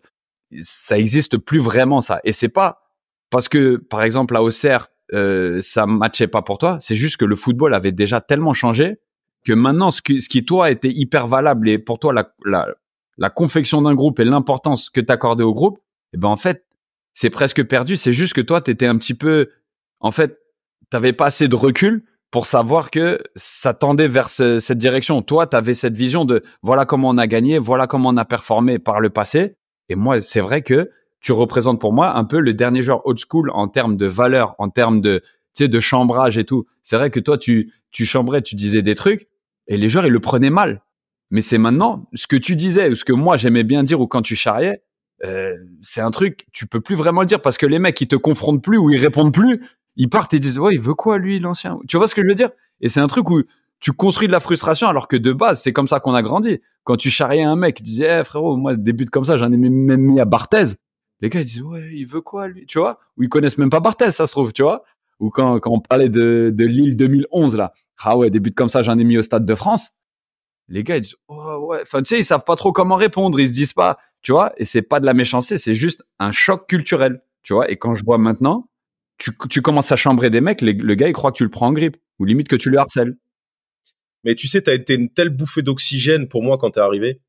ça existe plus vraiment ça. Et c'est pas parce que, par exemple, à Auxerre, euh, ça matchait pas pour toi. C'est juste que le football avait déjà tellement changé que maintenant, ce qui, toi était hyper valable et pour toi la confection d'un groupe et l'importance que t'accordais au groupe, eh ben en fait, c'est presque perdu. C'est juste que toi, t'étais un petit peu, en fait, t'avais pas assez de recul pour savoir que ça tendait vers cette direction. Toi, t'avais cette vision de voilà comment on a gagné, voilà comment on a performé par le passé. Et moi, c'est vrai que tu représentes pour moi un peu le dernier joueur old school en termes de valeur, en termes de, tu sais, de chambrage et tout. C'est vrai que toi, tu, tu chambrais, tu disais des trucs et les joueurs, ils le prenaient mal. Mais c'est maintenant, ce que tu disais, ou ce que moi j'aimais bien dire, ou quand tu charriais, euh, c'est un truc, tu peux plus vraiment le dire parce que les mecs, ils te confrontent plus ou ils répondent plus. Ils partent et disent, ouais, il veut quoi, lui, l'ancien? Tu vois ce que je veux dire? Et c'est un truc où tu construis de la frustration alors que de base, c'est comme ça qu'on a grandi. Quand tu charriais un mec, tu disais, eh, frérot, moi, débute comme ça, j'en ai même mis à Barthez. Les gars, ils disent, ouais, il veut quoi, lui? Tu vois? Ou ils connaissent même pas Barthez, ça se trouve, tu vois? Ou quand, quand on parlait de, de Lille 2011, là. Ah ouais, débute comme ça, j'en ai mis au Stade de France les gars ils disent oh, ouais enfin tu sais ils savent pas trop comment répondre ils se disent pas tu vois? Et c'est pas de la méchanceté c'est juste un choc culturel tu vois? Et quand je vois maintenant tu, tu commences à chambrer des mecs le gars il croit que tu le prends en grippe ou limite que tu le harcèles mais tu sais tu as été une telle bouffée d'oxygène pour moi quand t'es arrivé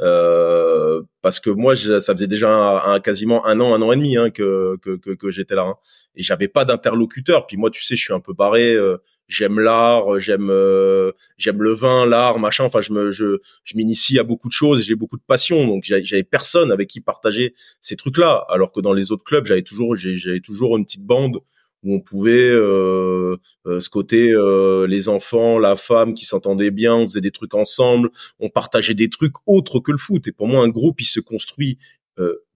euh, parce que moi ça faisait déjà un, quasiment un an un an et demi hein, que, que, que, que j'étais là hein, et j'avais pas d'interlocuteur puis moi tu sais je suis un peu barré euh, j'aime l'art, j'aime euh, j'aime le vin, l'art, machin. Enfin, je me je je m'initie à beaucoup de choses, j'ai beaucoup de passion, donc j'avais personne avec qui partager ces trucs-là. Alors que dans les autres clubs, j'avais toujours j'avais toujours une petite bande où on pouvait euh, euh ce côté euh, les enfants, la femme qui s'entendaient bien, on faisait des trucs ensemble, on partageait des trucs autres que le foot. Et pour moi, un groupe, il se construit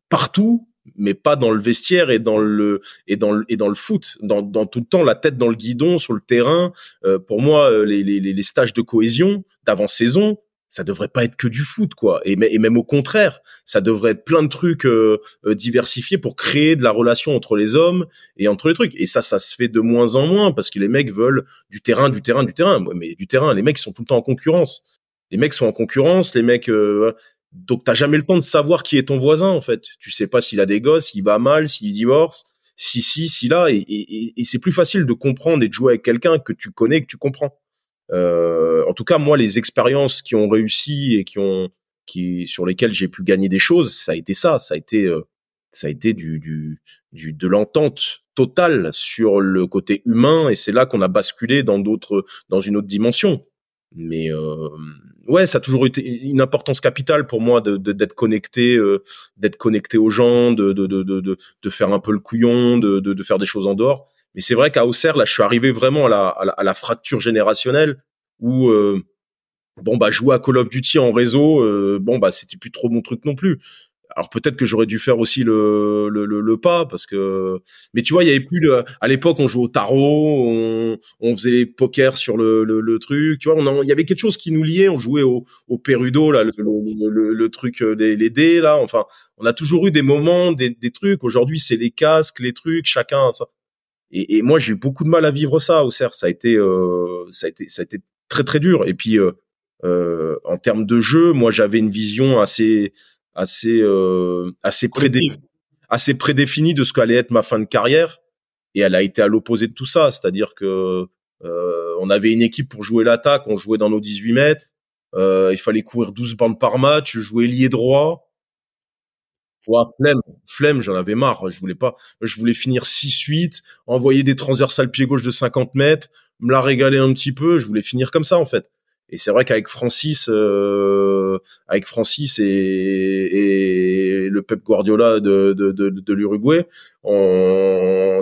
partout mais pas dans le vestiaire et dans le et dans le et dans le foot dans, dans tout le temps la tête dans le guidon sur le terrain euh, pour moi euh, les, les, les stages de cohésion d'avant saison ça devrait pas être que du foot quoi. Et, et même au contraire ça devrait être plein de trucs euh, diversifiés pour créer de la relation entre les hommes et entre les trucs. Et ça ça se fait de moins en moins parce que les mecs veulent du terrain du terrain du terrain. Mais du terrain les mecs sont tout le temps en concurrence. Les mecs sont en concurrence les mecs donc t'as jamais le temps de savoir qui est ton voisin en fait. Tu sais pas s'il a des gosses, s'il va mal, s'il divorce, si si, si là, et, et, et c'est plus facile de comprendre et de jouer avec quelqu'un que tu connais, que tu comprends. Euh, en tout cas, moi, les expériences qui ont réussi et qui ont qui sur lesquelles j'ai pu gagner des choses, ça a été ça, ça a été euh, ça a été du, du, du de l'entente totale sur le côté humain et c'est là qu'on a basculé dans d'autres dans une autre dimension. Mais euh, ouais, ça a toujours été une importance capitale pour moi de d'être connecté, euh, d'être connecté aux gens, de de, de de de faire un peu le couillon, de de, de faire des choses en dehors. Mais c'est vrai qu'à Auxerre, là, je suis arrivé vraiment à la, à la, fracture générationnelle où euh, bon bah jouer à Call of Duty en réseau, euh, bon bah c'était plus trop mon truc non plus. Alors peut-être que j'aurais dû faire aussi le, le, le, pas parce que mais tu vois il y avait plus le, à l'époque on jouait au tarot on, on faisait les poker sur le, le, le truc tu vois on il y avait quelque chose qui nous liait on jouait au, au perudo là le, truc euh, les, les dés là enfin on a toujours eu des moments des, des trucs. Aujourd'hui c'est les casques les trucs chacun ça et, et moi j'ai eu beaucoup de mal à vivre ça au CERF. Ça a été euh, ça a été ça a été très très dur. Et puis euh, euh en termes de jeu moi j'avais une vision assez assez euh, assez prédé assez prédéfinie de ce qu'allait être ma fin de carrière. Et elle a été à l'opposé de tout ça, c'est-à-dire que euh, on avait une équipe pour jouer l'attaque, on jouait dans nos 18 mètres, euh, il fallait courir 12 bandes par match, jouer lié droit. Ouais, flemme, flemme, j'en avais marre, je voulais pas, je voulais finir 6-8, envoyer des transversales pied gauche de 50 mètres, me la régaler un petit peu, je voulais finir comme ça en fait. Et c'est vrai qu'avec Francis, euh, avec Francis et, et, le Pep Guardiola de, de, de, de l'Uruguay,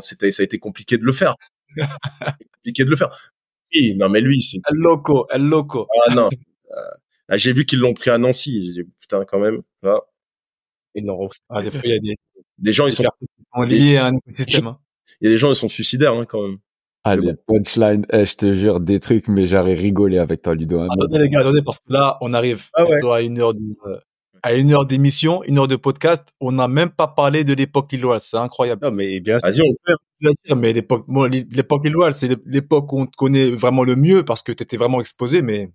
c'était, ça a été compliqué de le faire. compliqué de le faire. Oui, non mais lui, c'est. El loco, el loco. Ah non. Euh, j'ai vu qu'ils l'ont pris à Nancy. J'ai dit putain quand même. Là. Ah, des fois, il y a des. Des gens, ils sont. liés à un écosystème. Hein. Il y a des gens, ils sont suicidaires hein, quand même. Allez, punchline, eh, je te jure, des trucs, mais j'aurais rigolé avec toi, Ludo. Attendez, les gars, attendez, parce que là, on arrive ah à une heure euh, à une heure d'émission, une heure de podcast. On n'a même pas parlé de l'époque Illoise. C'est incroyable. Non, mais bien Vas-y, on peut. Mais l'époque, moi, l'époque Illoise, c'est l'époque où on te connaît vraiment le mieux parce que tu étais vraiment exposé, mais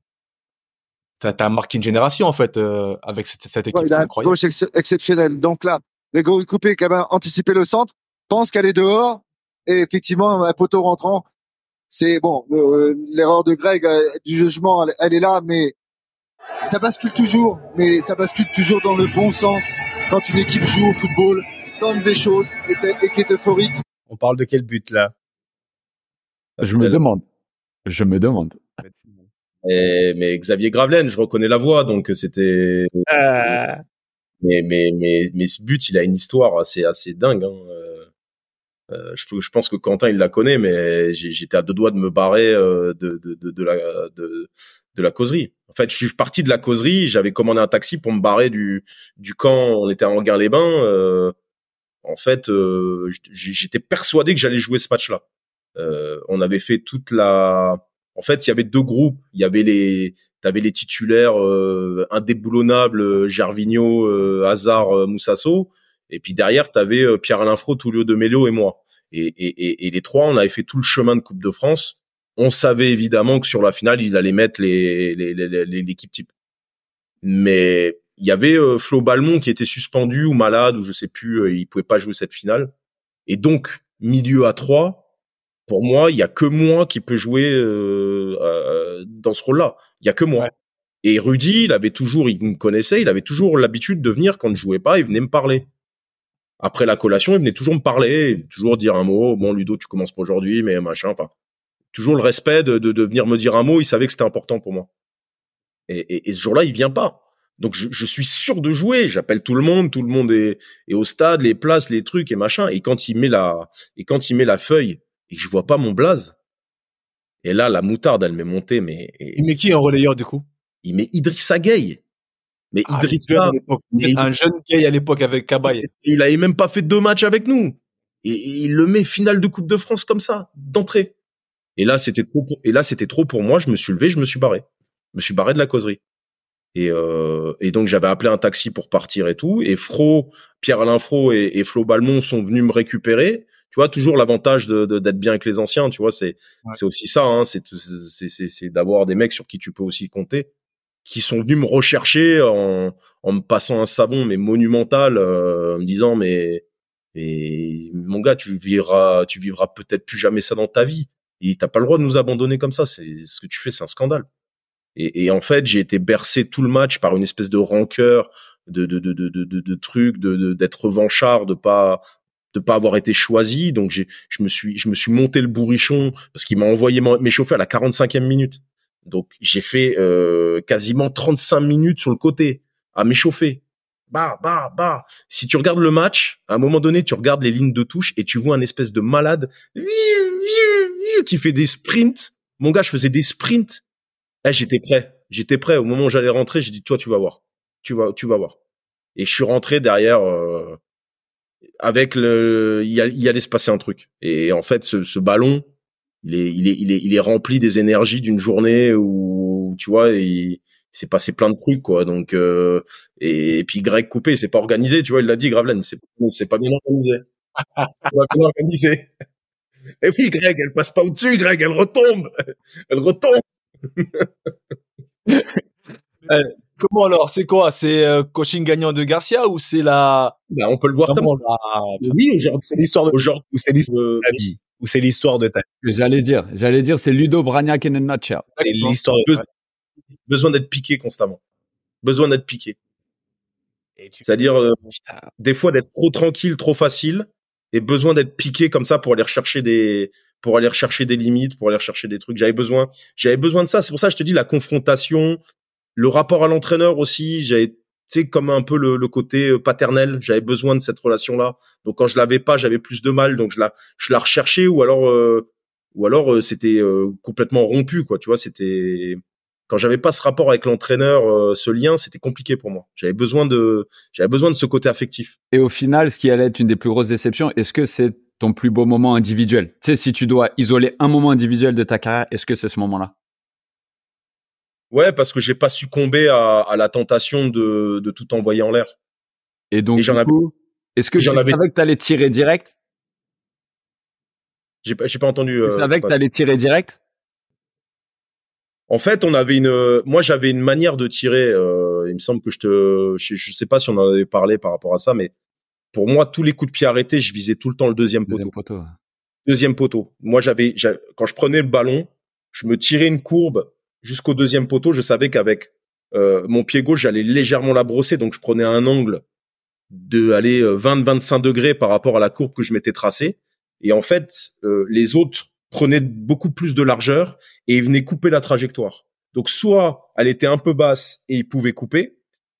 t'as as marqué une génération, en fait, euh, avec cette, cette équipe. Ouais, il a un coach exceptionnel. Donc là, Le Grégory Coupé qui avait anticipé le centre, pense qu'elle est dehors et effectivement un poteau rentrant. C'est bon, l'erreur de Greg euh, du jugement, elle, est là, mais ça bascule toujours, mais ça bascule toujours dans le bon sens quand une équipe joue au football, tente des choses et, et qui est euphorique. On parle de quel but là? Je me demande. Je me demande. Mais Xavier Gravelaine, je reconnais la voix, donc c'était. Ah. Mais, mais, mais, mais ce but, il a une histoire assez, assez dingue. Hein. Euh, euh je, je, pense que Quentin, il la connaît, mais j'étais à deux doigts de me barrer euh, de, de, de, de, la, de, de la causerie. En fait, je suis parti de la causerie, j'avais commandé un taxi pour me barrer du, du camp. On était à Anguin-les-Bains. Euh, en fait, euh, j'étais persuadé que j'allais jouer ce match-là. Euh, on avait fait toute la. En fait, il y avait deux groupes. Il y avait les, t'avais les titulaires euh, indéboulonnables, euh, Gervinho, euh, Hazard, euh, Moussasso, et puis derrière, t'avais euh, Pierre-Alain Fro, Tullio de Mello et moi. Et, les trois, on avait fait tout le chemin de Coupe de France. On savait évidemment que sur la finale, il allait mettre les, l'équipe type. Mais il y avait Flo Balmont qui était suspendu ou malade ou je sais plus, il pouvait pas jouer cette finale. Et donc milieu à trois, pour moi, il y a que moi qui peut jouer euh, euh, dans ce rôle-là. Il y a que moi. Et Rudy, il avait toujours, il me connaissait, il avait toujours l'habitude de venir quand je jouais pas, il venait me parler. Après la collation, il venait toujours me parler, toujours dire un mot. Bon, Ludo, tu commences pas aujourd'hui, mais machin. Enfin, toujours le respect de, de, de, venir me dire un mot. Il savait que c'était important pour moi. Et, et, et ce jour-là, il vient pas. Donc je, je, suis sûr de jouer. J'appelle tout le monde, tout le monde est, est, au stade, les places, les trucs et machin. Et quand il met la et quand il met la feuille et que je vois pas mon blaze. Et là, la moutarde, elle m'est montée, mais. Il met qui en relayeur, du coup? Il met Idrissa Gueye. Mais ah, Idrissa. Un jeune gay à l'époque avec Cabaye. Il avait même pas fait deux matchs avec nous. Et, il le met finale de Coupe de France comme ça, d'entrée. Et là, c'était trop pour, et là, c'était trop pour moi. Je me suis levé, je me suis barré. Je me suis barré de la causerie. Et, euh, et donc j'avais appelé un taxi pour partir et tout. Et Fro, Pierre-Alain Fro et, et Flo Balmont sont venus me récupérer tu vois toujours l'avantage de d'être bien avec les anciens tu vois c'est c'est aussi ça hein, c'est c'est c'est d'avoir des mecs sur qui tu peux aussi compter qui sont venus me rechercher en en me passant un savon mais monumental euh, en me disant mais et mon gars tu vivras tu vivras peut-être plus jamais ça dans ta vie. Et t'as pas le droit de nous abandonner comme ça c'est ce que tu fais c'est un scandale. Et, et en fait j'ai été bercé tout le match par une espèce de rancœur de de de de de, de trucs de d'être revanchard de pas de pas avoir été choisi. Donc j'ai, je me suis, je me suis monté le bourrichon parce qu'il m'a envoyé m'échauffer à la 45e minute. Donc j'ai fait euh, quasiment 35 minutes sur le côté à m'échauffer. Bah, bah, bah. Si tu regardes le match, à un moment donné, tu regardes les lignes de touche et tu vois un espèce de malade qui fait des sprints. Mon gars, je faisais des sprints. Eh, j'étais prêt. J'étais prêt. Au moment où j'allais rentrer, j'ai dit, toi, tu vas voir. Tu vas, tu vas voir. Et je suis rentré derrière. Euh, avec le, il, y allait se passer un truc. Et en fait, ce, ce ballon, il est, il est, il est, il est rempli des énergies d'une journée où, tu vois, il s'est passé plein de trucs, quoi. Donc, euh, et, puis Greg Coupé, c'est pas organisé, tu vois, il l'a dit, Gravelaine, c'est, c'est pas bien organisé. pas bien organisé. Et oui, Greg, elle passe pas au-dessus, Greg, elle retombe. Elle retombe. Euh, Comment alors? C'est quoi? C'est euh, coaching gagnant de Garcia ou c'est la ben, On peut le voir comme ça. Oui, c'est l'histoire de ou c'est l'histoire de ta vie ou c'est l'histoire de ta J'allais dire, j'allais dire, c'est Ludo Bragnac in a nutshell. C'est l'histoire de besoin d'être piqué constamment. Besoin d'être piqué. C'est-à-dire euh, des fois d'être trop tranquille, trop facile, et besoin d'être piqué comme ça pour aller rechercher des pour aller rechercher des limites, pour aller rechercher des trucs. J'avais besoin, j'avais besoin de ça. C'est pour ça que je te dis la confrontation, le rapport à l'entraîneur aussi, j'avais sais comme un peu le, le côté euh, paternel, j'avais besoin de cette relation là. Donc quand je l'avais pas, j'avais plus de mal, donc je la je la recherchais ou alors euh, ou alors euh, c'était complètement rompu quoi, tu vois, c'était quand j'avais pas ce rapport avec l'entraîneur, ce lien, c'était compliqué pour moi. J'avais besoin de j'avais besoin de ce côté affectif. Et au final, ce qui allait être une des plus grosses déceptions, est-ce que c'est ton plus beau moment individuel? Tu sais si tu dois isoler un moment individuel de ta carrière, est-ce que c'est ce moment-là? Ouais, parce que j'ai pas succombé à, à, la tentation de, de tout envoyer en l'air. Et donc, j'en avais... est-ce que j'en avais que t'allais tirer direct? J'ai pas, j'ai pas entendu. Tu savais que t'allais tirer direct? En fait, on avait une, moi j'avais une manière de tirer. Euh, il me semble que je te, je, je sais pas si on en avait parlé par rapport à ça, mais pour moi, tous les coups de pied arrêtés, je visais tout le temps le deuxième poteau. Deuxième poteau. ouais. Deuxième poteau. Moi, j'avais, j'a- quand je prenais le ballon, je me tirais une courbe jusqu'au deuxième poteau. Je savais qu'avec euh, mon pied gauche, j'allais légèrement la brosser, donc je prenais un angle de aller 20-25 degrés par rapport à la courbe que je m'étais tracée. Et en fait, euh, les autres prenaient beaucoup plus de largeur et ils venaient couper la trajectoire. Donc soit elle était un peu basse et ils pouvaient couper,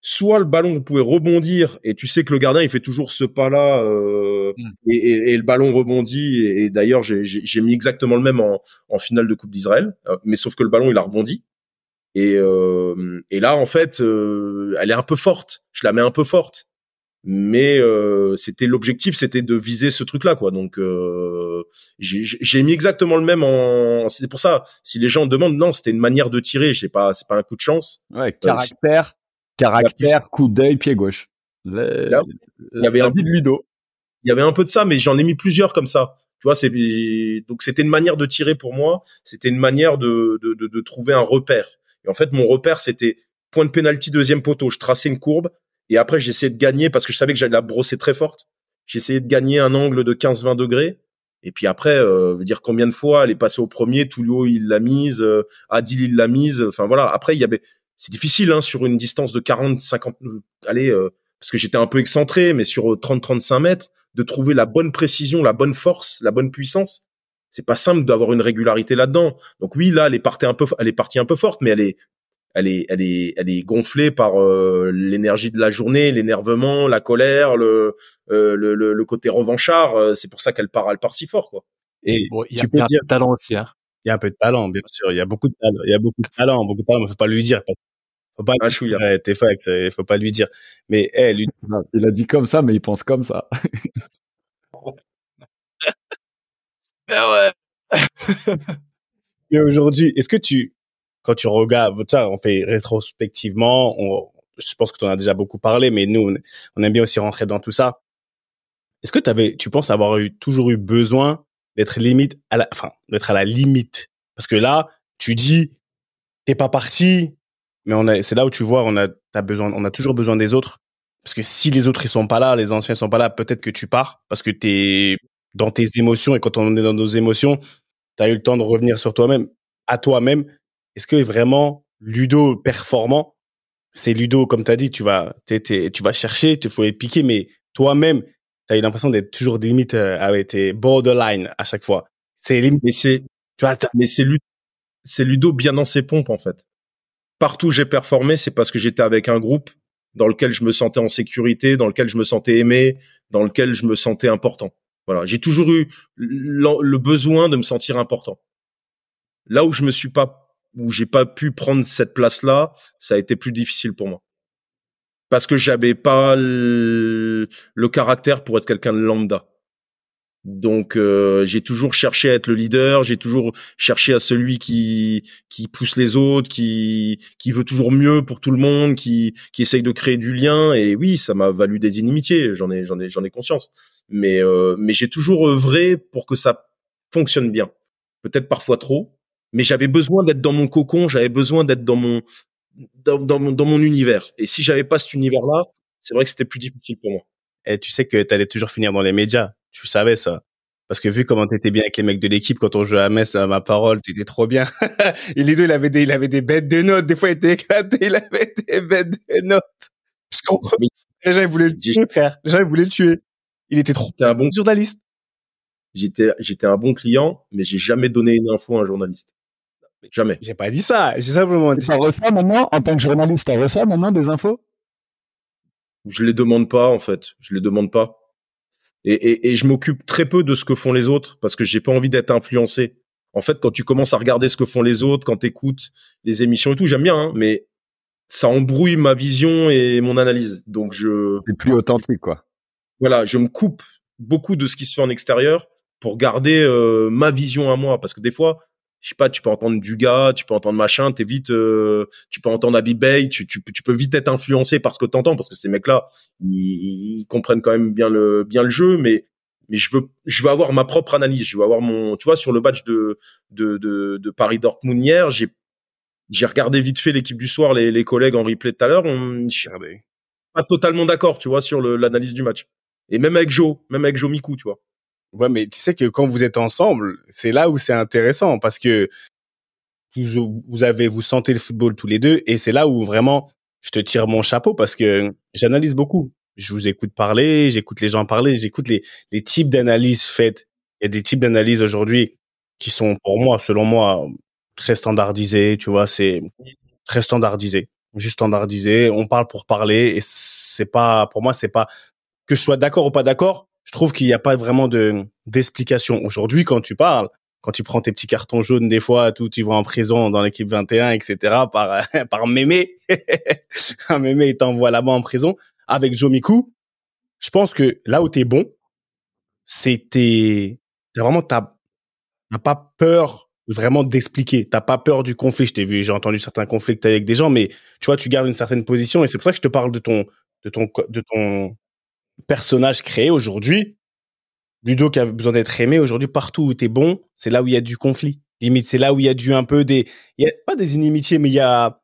soit le ballon pouvait rebondir et tu sais que le gardien il fait toujours ce pas là euh, Mm. et, et- et le ballon rebondit et, et d'ailleurs j'ai- mis exactement le même en, en finale de Coupe d'Israël, euh, mais sauf que le ballon il a rebondi. Et, euh, et là en fait euh, elle est un peu forte, je la mets un peu forte, mais euh, c'était l'objectif c'était de viser ce truc là quoi. Donc euh, j'ai mis exactement le même en c'est pour ça si les gens demandent non c'était une manière de tirer j'ai pas c'est pas un coup de chance. Ouais, caractère, caractère, coup d'œil, pied gauche. Le- Là, il y avait un vie de Ludo. il y avait un peu de ça, mais j'en ai mis plusieurs comme ça. Tu vois, c'est donc c'était une manière de tirer pour moi. C'était une manière de, de, de, de trouver un repère. Et en fait, mon repère c'était point de pénalty deuxième poteau. Je traçais une courbe et après j'essayais de gagner parce que je savais que j'allais la brosser très forte. J'essayais de gagner un angle de 15-20 degrés. Et puis après, euh, veut dire combien de fois elle est passée au premier, Tullio il l'a mise, euh, Adil il l'a mise. Enfin voilà. Après il y avait, c'est difficile hein, sur une distance de 40, 50, euh, allez, euh, parce que j'étais un peu excentré, mais sur 30-35 mètres, de trouver la bonne précision, la bonne force, la bonne puissance. C'est pas simple d'avoir une régularité là-dedans. Donc oui, là, elle est partie un peu, elle est partie un peu forte, mais elle est, elle est, elle est, elle est gonflée par euh, l'énergie de la journée, l'énervement, la colère, le, euh, le, le, le côté revanchard. Euh, C'est pour ça qu'elle part, elle part si fort, quoi. Et Bon, il y a, tu peux y a un dire, talent aussi, hein. Il y a un peu de talent, bien sûr. Il y a beaucoup de talent. Il y a beaucoup de talent, beaucoup de talent. Mais faut pas lui dire. Faut pas Un lui dire. eh, T'es fact, faut pas lui dire. Mais, eh, lui, Il a dit comme ça, mais il pense comme ça. Ah ouais. Mais aujourd'hui, est-ce que tu, quand tu regardes, ça, on fait rétrospectivement, on, je pense que tu en as déjà beaucoup parlé, mais nous, on, on aime bien aussi rentrer dans tout ça. Est-ce que avais, tu penses avoir eu, toujours eu besoin d'être limite à la, enfin, d'être à la limite? Parce que là, tu dis, t'es pas parti, mais on c'est là où tu vois, on a, t'as besoin, on a toujours besoin des autres. Parce que si les autres, ils sont pas là, les anciens sont pas là, peut-être que tu pars parce que t'es dans tes émotions et quand on est dans nos émotions, tu as eu le temps de revenir sur toi-même, à toi-même. Est-ce que vraiment Ludo performant, c'est Ludo comme tu as dit, tu vas t'es- tu vas chercher, tu faut piquer mais toi-même, tu as eu l'impression d'être toujours des limites euh, avec tes borderline à chaque fois. C'est limite, Mais c'est, tu vois, t'as- mais c'est Lu- c'est Ludo bien dans ses pompes en fait. Partout où j'ai performé, c'est parce que j'étais avec un groupe dans lequel je me sentais en sécurité, dans lequel je me sentais aimé, dans lequel je me sentais important. Voilà, j'ai toujours eu le besoin de me sentir important. Là où je me suis pas, où j'ai pas pu prendre cette place-là, ça a été plus difficile pour moi. Parce que j'avais pas le, le caractère pour être quelqu'un de lambda. Donc euh, j'ai toujours cherché à être le leader, j'ai toujours cherché à celui qui qui pousse les autres, qui qui veut toujours mieux pour tout le monde, qui qui essaye de créer du lien et oui, ça m'a valu des inimitiés, j'en ai j'en ai j'en ai conscience. Mais euh, mais j'ai toujours œuvré pour que ça fonctionne bien. Peut-être parfois trop, mais j'avais besoin d'être dans mon cocon, j'avais besoin d'être dans mon dans, dans mon dans mon univers. Et si j'avais pas cet univers-là, c'est vrai que c'était plus difficile pour moi. et tu sais que tu allais toujours finir dans les médias. Tu savais ça. Parce que vu comment t'étais bien avec les mecs de l'équipe quand on jouait à Metz, à ma parole, t'étais trop bien. et les deux, il avait des, il avait des bêtes de notes. Des fois, il était éclaté, il avait des bêtes de notes. Je comprends. Les gens, ils voulaient le tuer, frère. Les gens, ils voulaient le tuer. Il était trop un bon journaliste. j'étais j'étais un bon client, mais j'ai jamais donné une info à un journaliste. Jamais. J'ai pas dit ça. J'ai simplement dit. Ça reçoit maintenant, en tant que journaliste, ça reçoit maintenant des infos? Je les demande pas en fait. Je les demande pas. Et, et, et je m'occupe très peu de ce que font les autres parce que j'ai pas envie d'être influencé. En fait, quand tu commences à regarder ce que font les autres, quand t'écoutes les émissions et tout, j'aime bien, hein, mais ça embrouille ma vision et mon analyse. Donc je C'est plus authentique, quoi. voilà, je me coupe beaucoup de ce qui se fait en extérieur pour garder euh, ma vision à moi. Parce que des fois, je sais pas, tu peux entendre du gars, tu peux entendre machin, t'es vite, euh, tu peux entendre Abby Bay, tu, tu, tu peux vite être influencé par ce que t'entends, parce que ces mecs-là, ils, ils comprennent quand même bien le, bien le jeu, mais mais je veux, je veux avoir ma propre analyse. Je veux avoir mon, tu vois, sur le match de de de, de Paris Dortmund hier, j'ai j'ai regardé vite fait l'équipe du soir, les, les collègues en replay tout à l'heure. On, je suis pas totalement d'accord, tu vois, sur l'analyse du match. Et même avec Joe, même avec Joe Miku, tu vois. Ouais, mais tu sais que quand vous êtes ensemble, c'est là où c'est intéressant parce que vous, vous avez, vous sentez le football tous les deux et c'est là où vraiment je te tire mon chapeau parce que j'analyse beaucoup. Je vous écoute parler, j'écoute les gens parler, j'écoute les, les types d'analyses faites. Il y a des types d'analyses aujourd'hui qui sont pour moi, selon moi, très standardisés. Tu vois, c'est très standardisé, juste standardisé. On parle pour parler et c'est pas, pour moi, c'est pas que je sois d'accord ou pas d'accord. Je trouve qu'il n'y a pas vraiment de d'explication aujourd'hui quand tu parles quand tu prends tes petits cartons jaunes des fois, tout, tu vas en prison dans l'équipe 21, etc. par par mémé, mémé t'envoie là-bas en prison avec Jomiku. Je pense que là où t'es bon, c'est t'es vraiment t'as pas peur vraiment d'expliquer. T'as pas peur du conflit. Je vu, j'ai entendu certains conflits avec des gens, mais tu vois, tu gardes une certaine position et c'est pour ça que je te parle de ton de ton personnage créé aujourd'hui Ludo qui a besoin d'être aimé aujourd'hui partout où t'es bon, c'est là où il y a du conflit. Limite, c'est là où il y a du un peu des, il y a pas des inimitiés, mais il y a,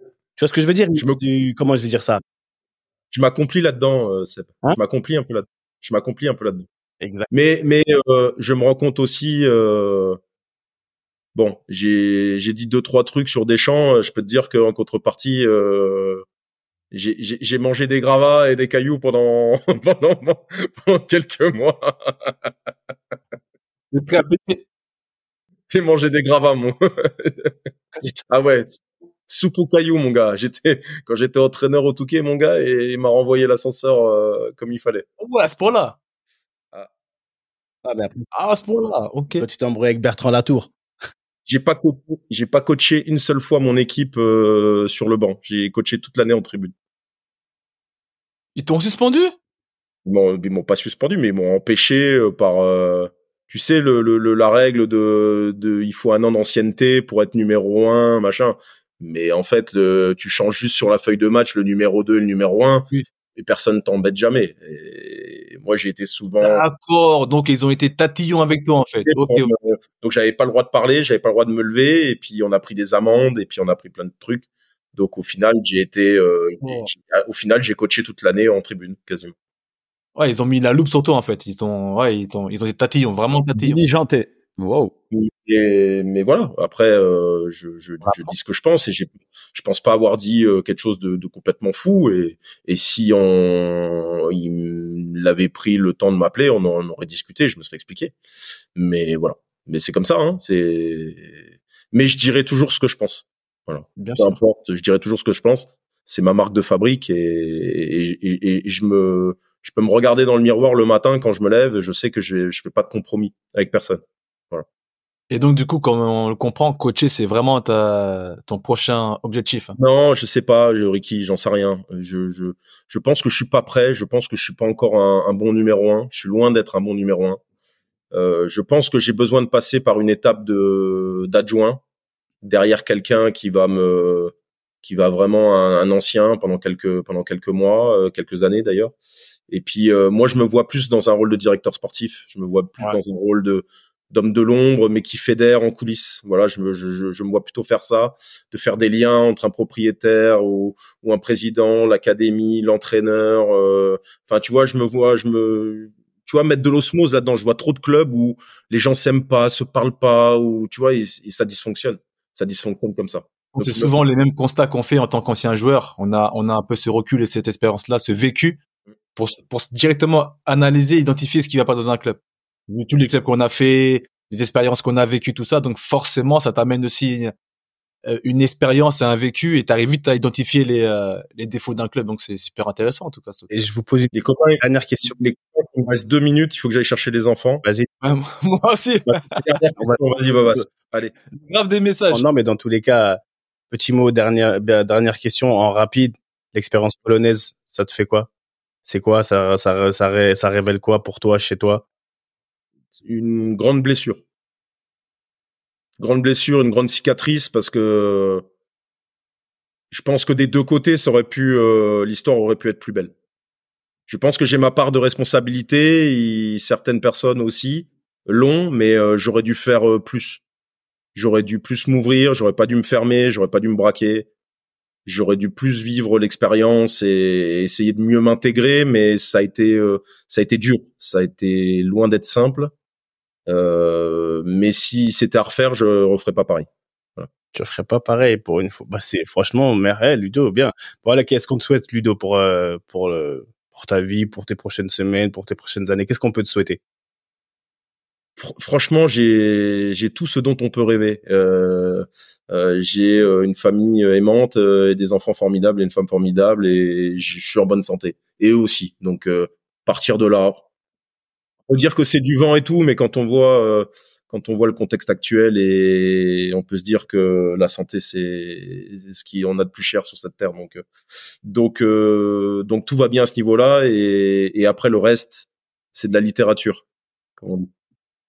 tu vois ce que je veux dire? Je me... Comment je vais dire ça? Je m'accomplis là-dedans, euh, Hein? Je m'accomplis un peu là. Je m'accomplis un peu là-dedans. Exact. Mais mais euh, je me rends compte aussi. Euh... Bon, j'ai j'ai dit deux trois trucs sur des champs. Je peux te dire qu'en contrepartie, euh, j'ai mangé des gravats et des cailloux pendant, pendant, pendant quelques mois. J'ai mangé des gravats, mon. ah ouais, soupe aux cailloux, mon gars. J'étais quand j'étais entraîneur au Touquet, mon gars, et il m'a renvoyé l'ascenseur euh, comme il fallait. Ouais, à ce point-là? Ah. Ah, mais après... ah, à ce point-là, ok. Quand tu t'es embrouillé avec Bertrand Latour. J'ai pas j'ai pas coaché une seule fois mon équipe euh, sur le banc. J'ai coaché toute l'année en tribune. Ils t'ont suspendu? Bon, ils m'ont pas suspendu, mais ils m'ont empêché euh, par, euh, tu sais, le, le, la règle de, de, il faut un an d'ancienneté pour être numéro un, machin. Mais en fait, le, tu changes juste sur la feuille de match le numéro 2 et le numéro 1 et personne t'embête jamais. Et moi, j'ai été souvent. D'accord. Donc, ils ont été tatillons avec toi, en fait. Donc, j'avais pas le droit de parler, j'avais pas le droit de me lever, et puis on a pris des amendes, et puis on a pris plein de trucs. Donc, au final, j'ai été, euh, oh. au final, j'ai coaché toute l'année en tribune, quasiment. Ouais, ils ont mis la loupe sur toi, en fait. Ils ont, ouais, ils ont, ils ont été tatillons, vraiment tatillons. Diligenté. Wow. Et, mais voilà. Après, euh, je, je, je, dis ce que je pense et je pense pas avoir dit euh, quelque chose de, de, complètement fou. Et, et si on, il avait pris le temps de m'appeler, on, en, aurait discuté, je me serais expliqué. Mais voilà. Mais c'est comme ça. Hein, c'est. Mais je dirais toujours ce que je pense. Voilà. Bien Peu sûr. importe, je dirais toujours ce que je pense. C'est ma marque de fabrique et, et, et, je me, je peux me regarder dans le miroir le matin quand je me lève et je sais que je, je fais pas de compromis avec personne. Et donc, du coup, comme on le comprend, coacher, c'est vraiment ta, ton prochain objectif. Non, je sais pas, Ricky, j'en sais rien. Je, je, je pense que je suis pas prêt. Je pense que je suis pas encore un, un bon numéro un. Je suis loin d'être un bon numéro un. Euh, je pense que j'ai besoin de passer par une étape de d'adjoint derrière quelqu'un qui va me, qui va vraiment un, un, ancien pendant quelques pendant quelques mois, euh, quelques années d'ailleurs. Et puis euh, moi, je me vois plus dans un rôle de directeur sportif. Je me vois plus ouais. dans un rôle de d'homme de l'ombre, mais qui fédère en coulisses. Voilà, je me, je, je, me vois plutôt faire ça, de faire des liens entre un propriétaire ou, ou un président, l'académie, l'entraîneur. Euh, enfin, tu vois, je me vois, je me, tu vois, mettre de l'osmose là-dedans. Je vois trop de clubs où les gens s'aiment pas, se parlent pas, ou tu vois, et, et ça dysfonctionne. Ça dysfonctionne comme ça. C'est souvent les mêmes constats qu'on fait en tant qu'ancien joueur. On a, on a un peu ce recul et cette expérience-là, ce vécu pour, pour directement analyser, identifier ce qui va pas dans un club tous les clubs qu'on a fait, les expériences qu'on a vécues, tout ça. Donc forcément, ça t'amène aussi une, une expérience et un vécu et t'arrives vite à identifier les, euh, les défauts d'un club. Donc c'est super intéressant en tout cas. Et je vous pose une copains, dernière question. Les copains, il me reste deux minutes. Il faut que j'aille chercher les enfants. Vas-y. moi aussi. Vas-y, Babas. Allez. Grave des messages. Oh, non, mais dans tous les cas, petit mot, dernière, dernière question en rapide. L'expérience polonaise, ça te fait quoi? C'est quoi? Ça, ça, ça, ça révèle quoi pour toi, chez toi? Une grande blessure. Grande blessure, une grande cicatrice parce que je pense que des deux côtés, ça aurait pu, euh, l'histoire aurait pu être plus belle. Je pense que j'ai ma part de responsabilité, et certaines personnes aussi l'ont, mais euh, j'aurais dû faire euh, plus. J'aurais dû plus m'ouvrir, j'aurais pas dû me fermer, j'aurais pas dû me braquer. j'aurais dû plus vivre l'expérience et essayer de mieux m'intégrer, mais ça a été ça a été dur, ça a été loin d'être simple. Euh, mais si c'était à refaire, je referais pas pareil. Voilà. Je ferais pas pareil pour une fois. Bah c'est franchement, mais hey, Ludo, bien. Voilà, qu'est-ce qu'on te souhaite, Ludo, pour euh, pour le pour ta vie, pour tes prochaines semaines, pour tes prochaines années? Qu'est-ce qu'on peut te souhaiter? Franchement, j'ai j'ai tout ce dont on peut rêver. Euh, euh, j'ai une famille aimante, et des enfants formidables et une femme formidable, et je suis en bonne santé. Et eux aussi. Donc partir de là, peut dire que c'est du vent et tout, mais quand on voit quand on voit le contexte actuel et on peut se dire que la santé c'est ce qui on a de plus cher sur cette terre. Donc donc donc tout va bien à ce niveau-là et, et après le reste c'est de la littérature. Comme on dit.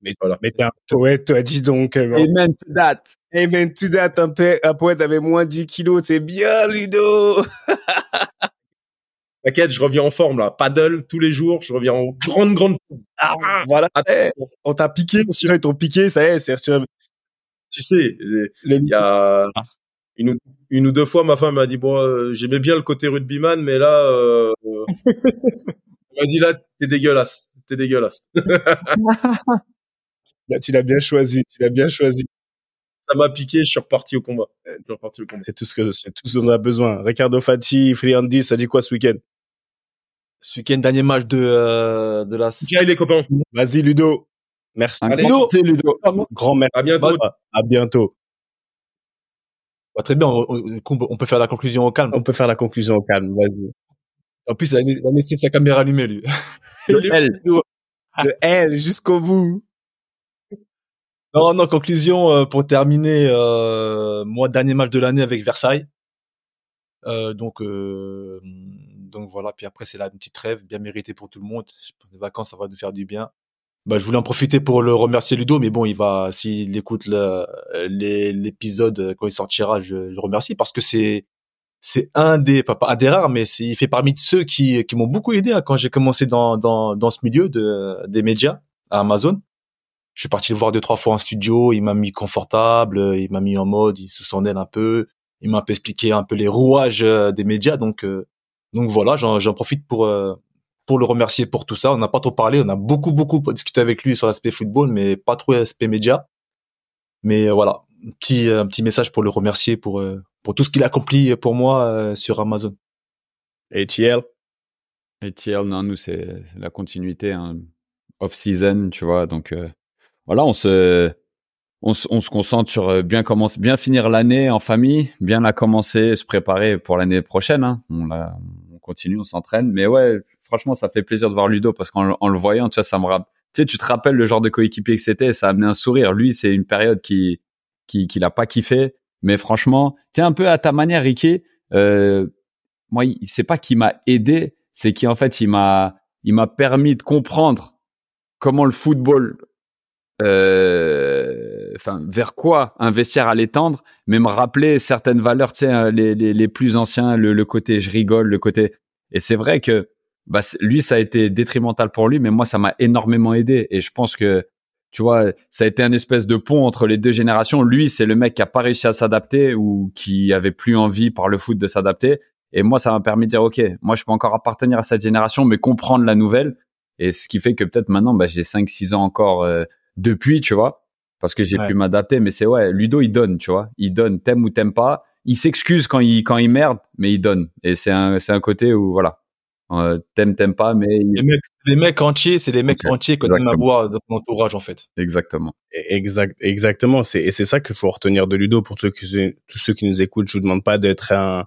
Mais, voilà. mais t'es un poète, toi, dis donc. Euh, Amen to that. Amen to that. Un, un poète avait moins 10 kilos. C'est bien, Ludo. T'inquiète, je reviens en forme, là. Paddle tous les jours. Je reviens en grande, grande. Ah, voilà. Eh, on t'a piqué. Sinon, ils t'ont piqué. Ça y est, c'est Tu sais, il y a une, une ou deux fois, ma femme m'a dit, bon, euh, j'aimais bien le côté rugbyman, mais là, euh, m'a dit, là, t'es dégueulasse. T'es dégueulasse. Là, tu l'as bien choisi. Tu l'as bien choisi. Ça m'a piqué. Je suis reparti au combat. C'est tout ce que c'est tout ce dont on a besoin. Ricardo Fati, Friandi, ça dit quoi ce week-end? Ce week-end dernier match de euh, de la. Tiens les copains? Vas-y Ludo. Merci. Allez, Ludo. Ludo. Grand merci. À bientôt. À bientôt. Bah, très bien. On, on, peut faire la conclusion au calme. On peut faire la conclusion au calme. Vas-y. En plus, il a laissé sa caméra allumée, lui. Le L. Le L jusqu'au bout. Non, non, conclusion euh, pour terminer, euh, moi dernier match de l'année avec Versailles. Euh, donc euh, donc voilà, puis après c'est la petite rêve bien méritée pour tout le monde. Les vacances ça va nous faire du bien. Bah je voulais en profiter pour le remercier Ludo, mais bon il va s'il écoute l'épisode quand il sortira, je, je remercie parce que c'est c'est un des pas, pas un des rares, mais c'est il fait parmi de ceux qui qui m'ont beaucoup aidé hein, quand j'ai commencé dans dans dans ce milieu de des médias à Amazon je suis parti le voir deux trois fois en studio, il m'a mis confortable, il m'a mis en mode, il se son un peu, il m'a un peu expliqué un peu les rouages euh, des médias, donc euh, donc voilà, j'en profite pour euh, pour le remercier pour tout ça. On n'a pas trop parlé, on a beaucoup beaucoup discuté avec lui sur l'aspect football, mais pas trop l'aspect média. Mais voilà, un petit un petit message pour le remercier pour pour tout ce qu'il a accompli pour moi sur Amazon. Et TL Et TL, non, nous c'est la continuité, hein. off season, tu vois, donc voilà, on se, on, on, se concentre sur euh, bien commencer, bien finir l'année en famille, bien la commencer, se préparer pour l'année prochaine. Hein. On, la, continue, on s'entraîne. Mais ouais, franchement, ça fait plaisir de voir Ludo parce qu'en en le voyant, tu vois, ça me rappelle. Tu sais, tu te rappelles le genre de coéquipier que c'était, ça a amené un sourire. Lui, c'est une période qui, qui, qu'il a pas kiffé. Mais franchement, tiens un peu à ta manière, Ricky. Euh, moi, c'est pas qu'il m'a aidé, c'est qu'en fait, il m'a, il m'a permis de comprendre comment le football euh, enfin vers quoi un vestiaire allait tendre, mais me rappeler certaines valeurs, tu sais, hein, les, les, les, plus anciens, le, le, côté je rigole, le côté. Et c'est vrai que bah, lui, ça a été détrimental pour lui, mais moi, ça m'a énormément aidé. Et je pense que, tu vois, ça a été un espèce de pont entre les deux générations. Lui, c'est le mec qui a pas réussi à s'adapter ou qui avait plus envie par le foot de s'adapter. Et moi, ça m'a permis de dire, OK, moi, je peux encore appartenir à cette génération, mais comprendre la nouvelle. Et ce qui fait que peut-être maintenant, bah, j'ai 5-6 ans encore euh, depuis, tu vois, parce que j'ai pu m'adapter. Mais c'est ouais, Ludo, il donne, tu vois, il donne, t'aimes ou t'aimes pas. Il s'excuse quand il quand il merde, mais il donne. Et c'est un c'est un côté où voilà, euh, t'aimes t'aimes pas, mais les mecs les mecs entiers, c'est les mecs entiers que t'aimes avoir dans ton entourage en fait. Exactement. Exact exactement. C'est et c'est ça qu'il faut retenir de Ludo pour ceux qui tous ceux qui nous écoutent. Je vous demande pas d'être un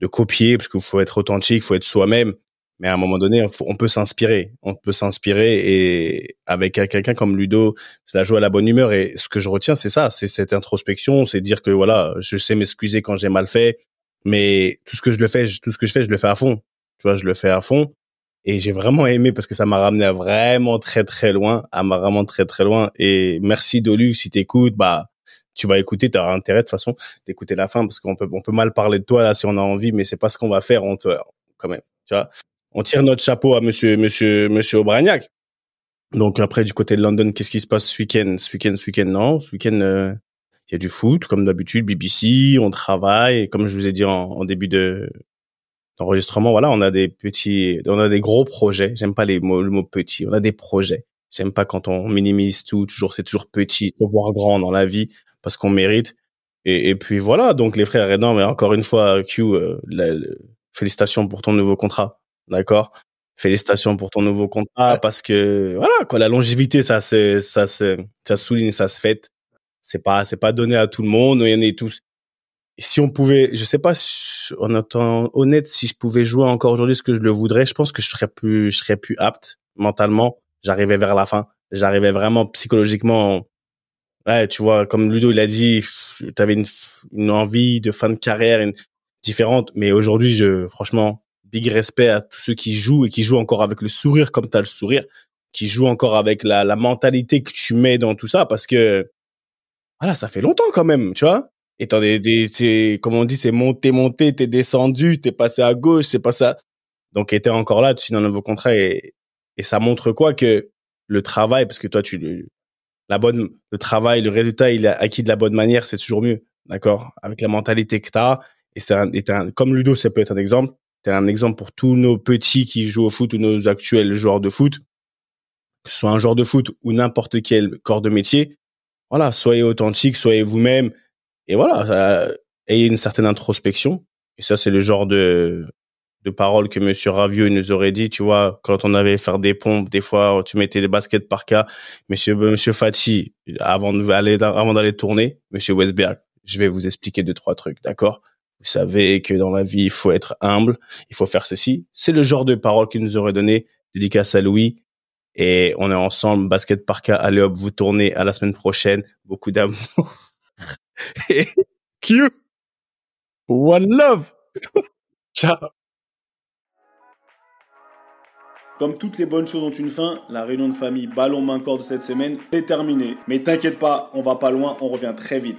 de copier parce qu'il faut être authentique, il faut être soi-même. Mais à un moment donné, on peut s'inspirer. On peut s'inspirer et avec quelqu'un comme Ludo, ça joue à la bonne humeur. Et ce que je retiens, c'est ça, c'est cette introspection, c'est dire que voilà, je sais m'excuser quand j'ai mal fait, mais tout ce que je le fais, tout ce que je fais, je le fais à fond. Tu vois, je le fais à fond. Et j'ai vraiment aimé parce que ça m'a ramené à vraiment très très loin, à vraiment très très loin. Et merci Dolu, si t'écoutes, bah tu vas écouter, tu auras intérêt de toute façon d'écouter la fin parce qu'on peut on peut mal parler de toi là si on a envie, mais c'est pas ce qu'on va faire. On te, quand même, tu vois on tire notre chapeau à monsieur, monsieur, monsieur Aubragnac. Donc après, du côté de London, qu'est-ce qui se passe ce week-end? Ce week-end, ce week-end, non. Ce week-end, euh, il y a du foot, comme d'habitude, BBC, on travaille, comme je vous ai dit en, en début de d'enregistrement, voilà, on a des petits, on a des gros projets. J'aime pas les mots, le mot petit. On a des projets. J'aime pas quand on minimise tout. Toujours, c'est toujours petit. Faut voir grand dans la vie parce qu'on mérite. Et, puis voilà. Donc les frères aidants, mais encore une fois, Q, euh, félicitations pour ton nouveau contrat. D'accord. Félicitations pour ton nouveau contrat parce que voilà quoi, la longévité, ça c'est ça c'est ça souligne, ça se fait c'est pas c'est pas donné à tout le monde il y en a tous. Si on pouvait je sais pas en étant honnête si je pouvais jouer encore aujourd'hui ce que je le voudrais je pense que je serais plus je serais plus apte mentalement. J'arrivais vers la fin. J'arrivais vraiment psychologiquement ouais tu vois comme Ludo il a dit tu avais une, une envie de fin de carrière une, différente. Mais aujourd'hui je franchement big respect à tous ceux qui jouent et qui jouent encore avec le sourire comme tu as le sourire qui jouent encore avec la, la mentalité que tu mets dans tout ça parce que voilà, ça fait longtemps quand même, tu vois. Et t'en des, des comme on dit, c'est monté, monté, t'es descendu, t'es passé à gauche, c'est pas ça. Donc, était encore là, tu signes un nouveau contrat et, et ça montre quoi que le travail, parce que toi, tu, la bonne, le travail, le résultat, il est acquis de la bonne manière, c'est toujours mieux. D'accord? Avec la mentalité que t'as. Et c'est un, comme Ludo, ça peut être un exemple. T'es un exemple pour tous nos petits qui jouent au foot ou nos actuels joueurs de foot. Que ce soit un joueur de foot ou n'importe quel corps de métier voilà, soyez authentique, soyez vous-même. Et voilà, ayez une certaine introspection. Et ça, c'est le genre de, de paroles que Monsieur Ravieux nous aurait dit, tu vois, quand on avait faire des pompes, des fois, tu mettais des baskets par cas. Monsieur, Monsieur Fati, avant d'aller, avant d'aller tourner, Monsieur Westberg, je vais vous expliquer deux, trois trucs, d'accord? Vous savez que dans la vie, il faut être humble, il faut faire ceci. C'est le genre de paroles qu'il nous aurait donné, dédicace à Louis. Et on est ensemble, basket par cas. Allez hop, vous tournez à la semaine prochaine. Beaucoup d'amour. et. One love. Ciao. Comme toutes les bonnes choses ont une fin, la réunion de famille ballon main corps de cette semaine est terminée. Mais t'inquiète pas, on va pas loin, on revient très vite.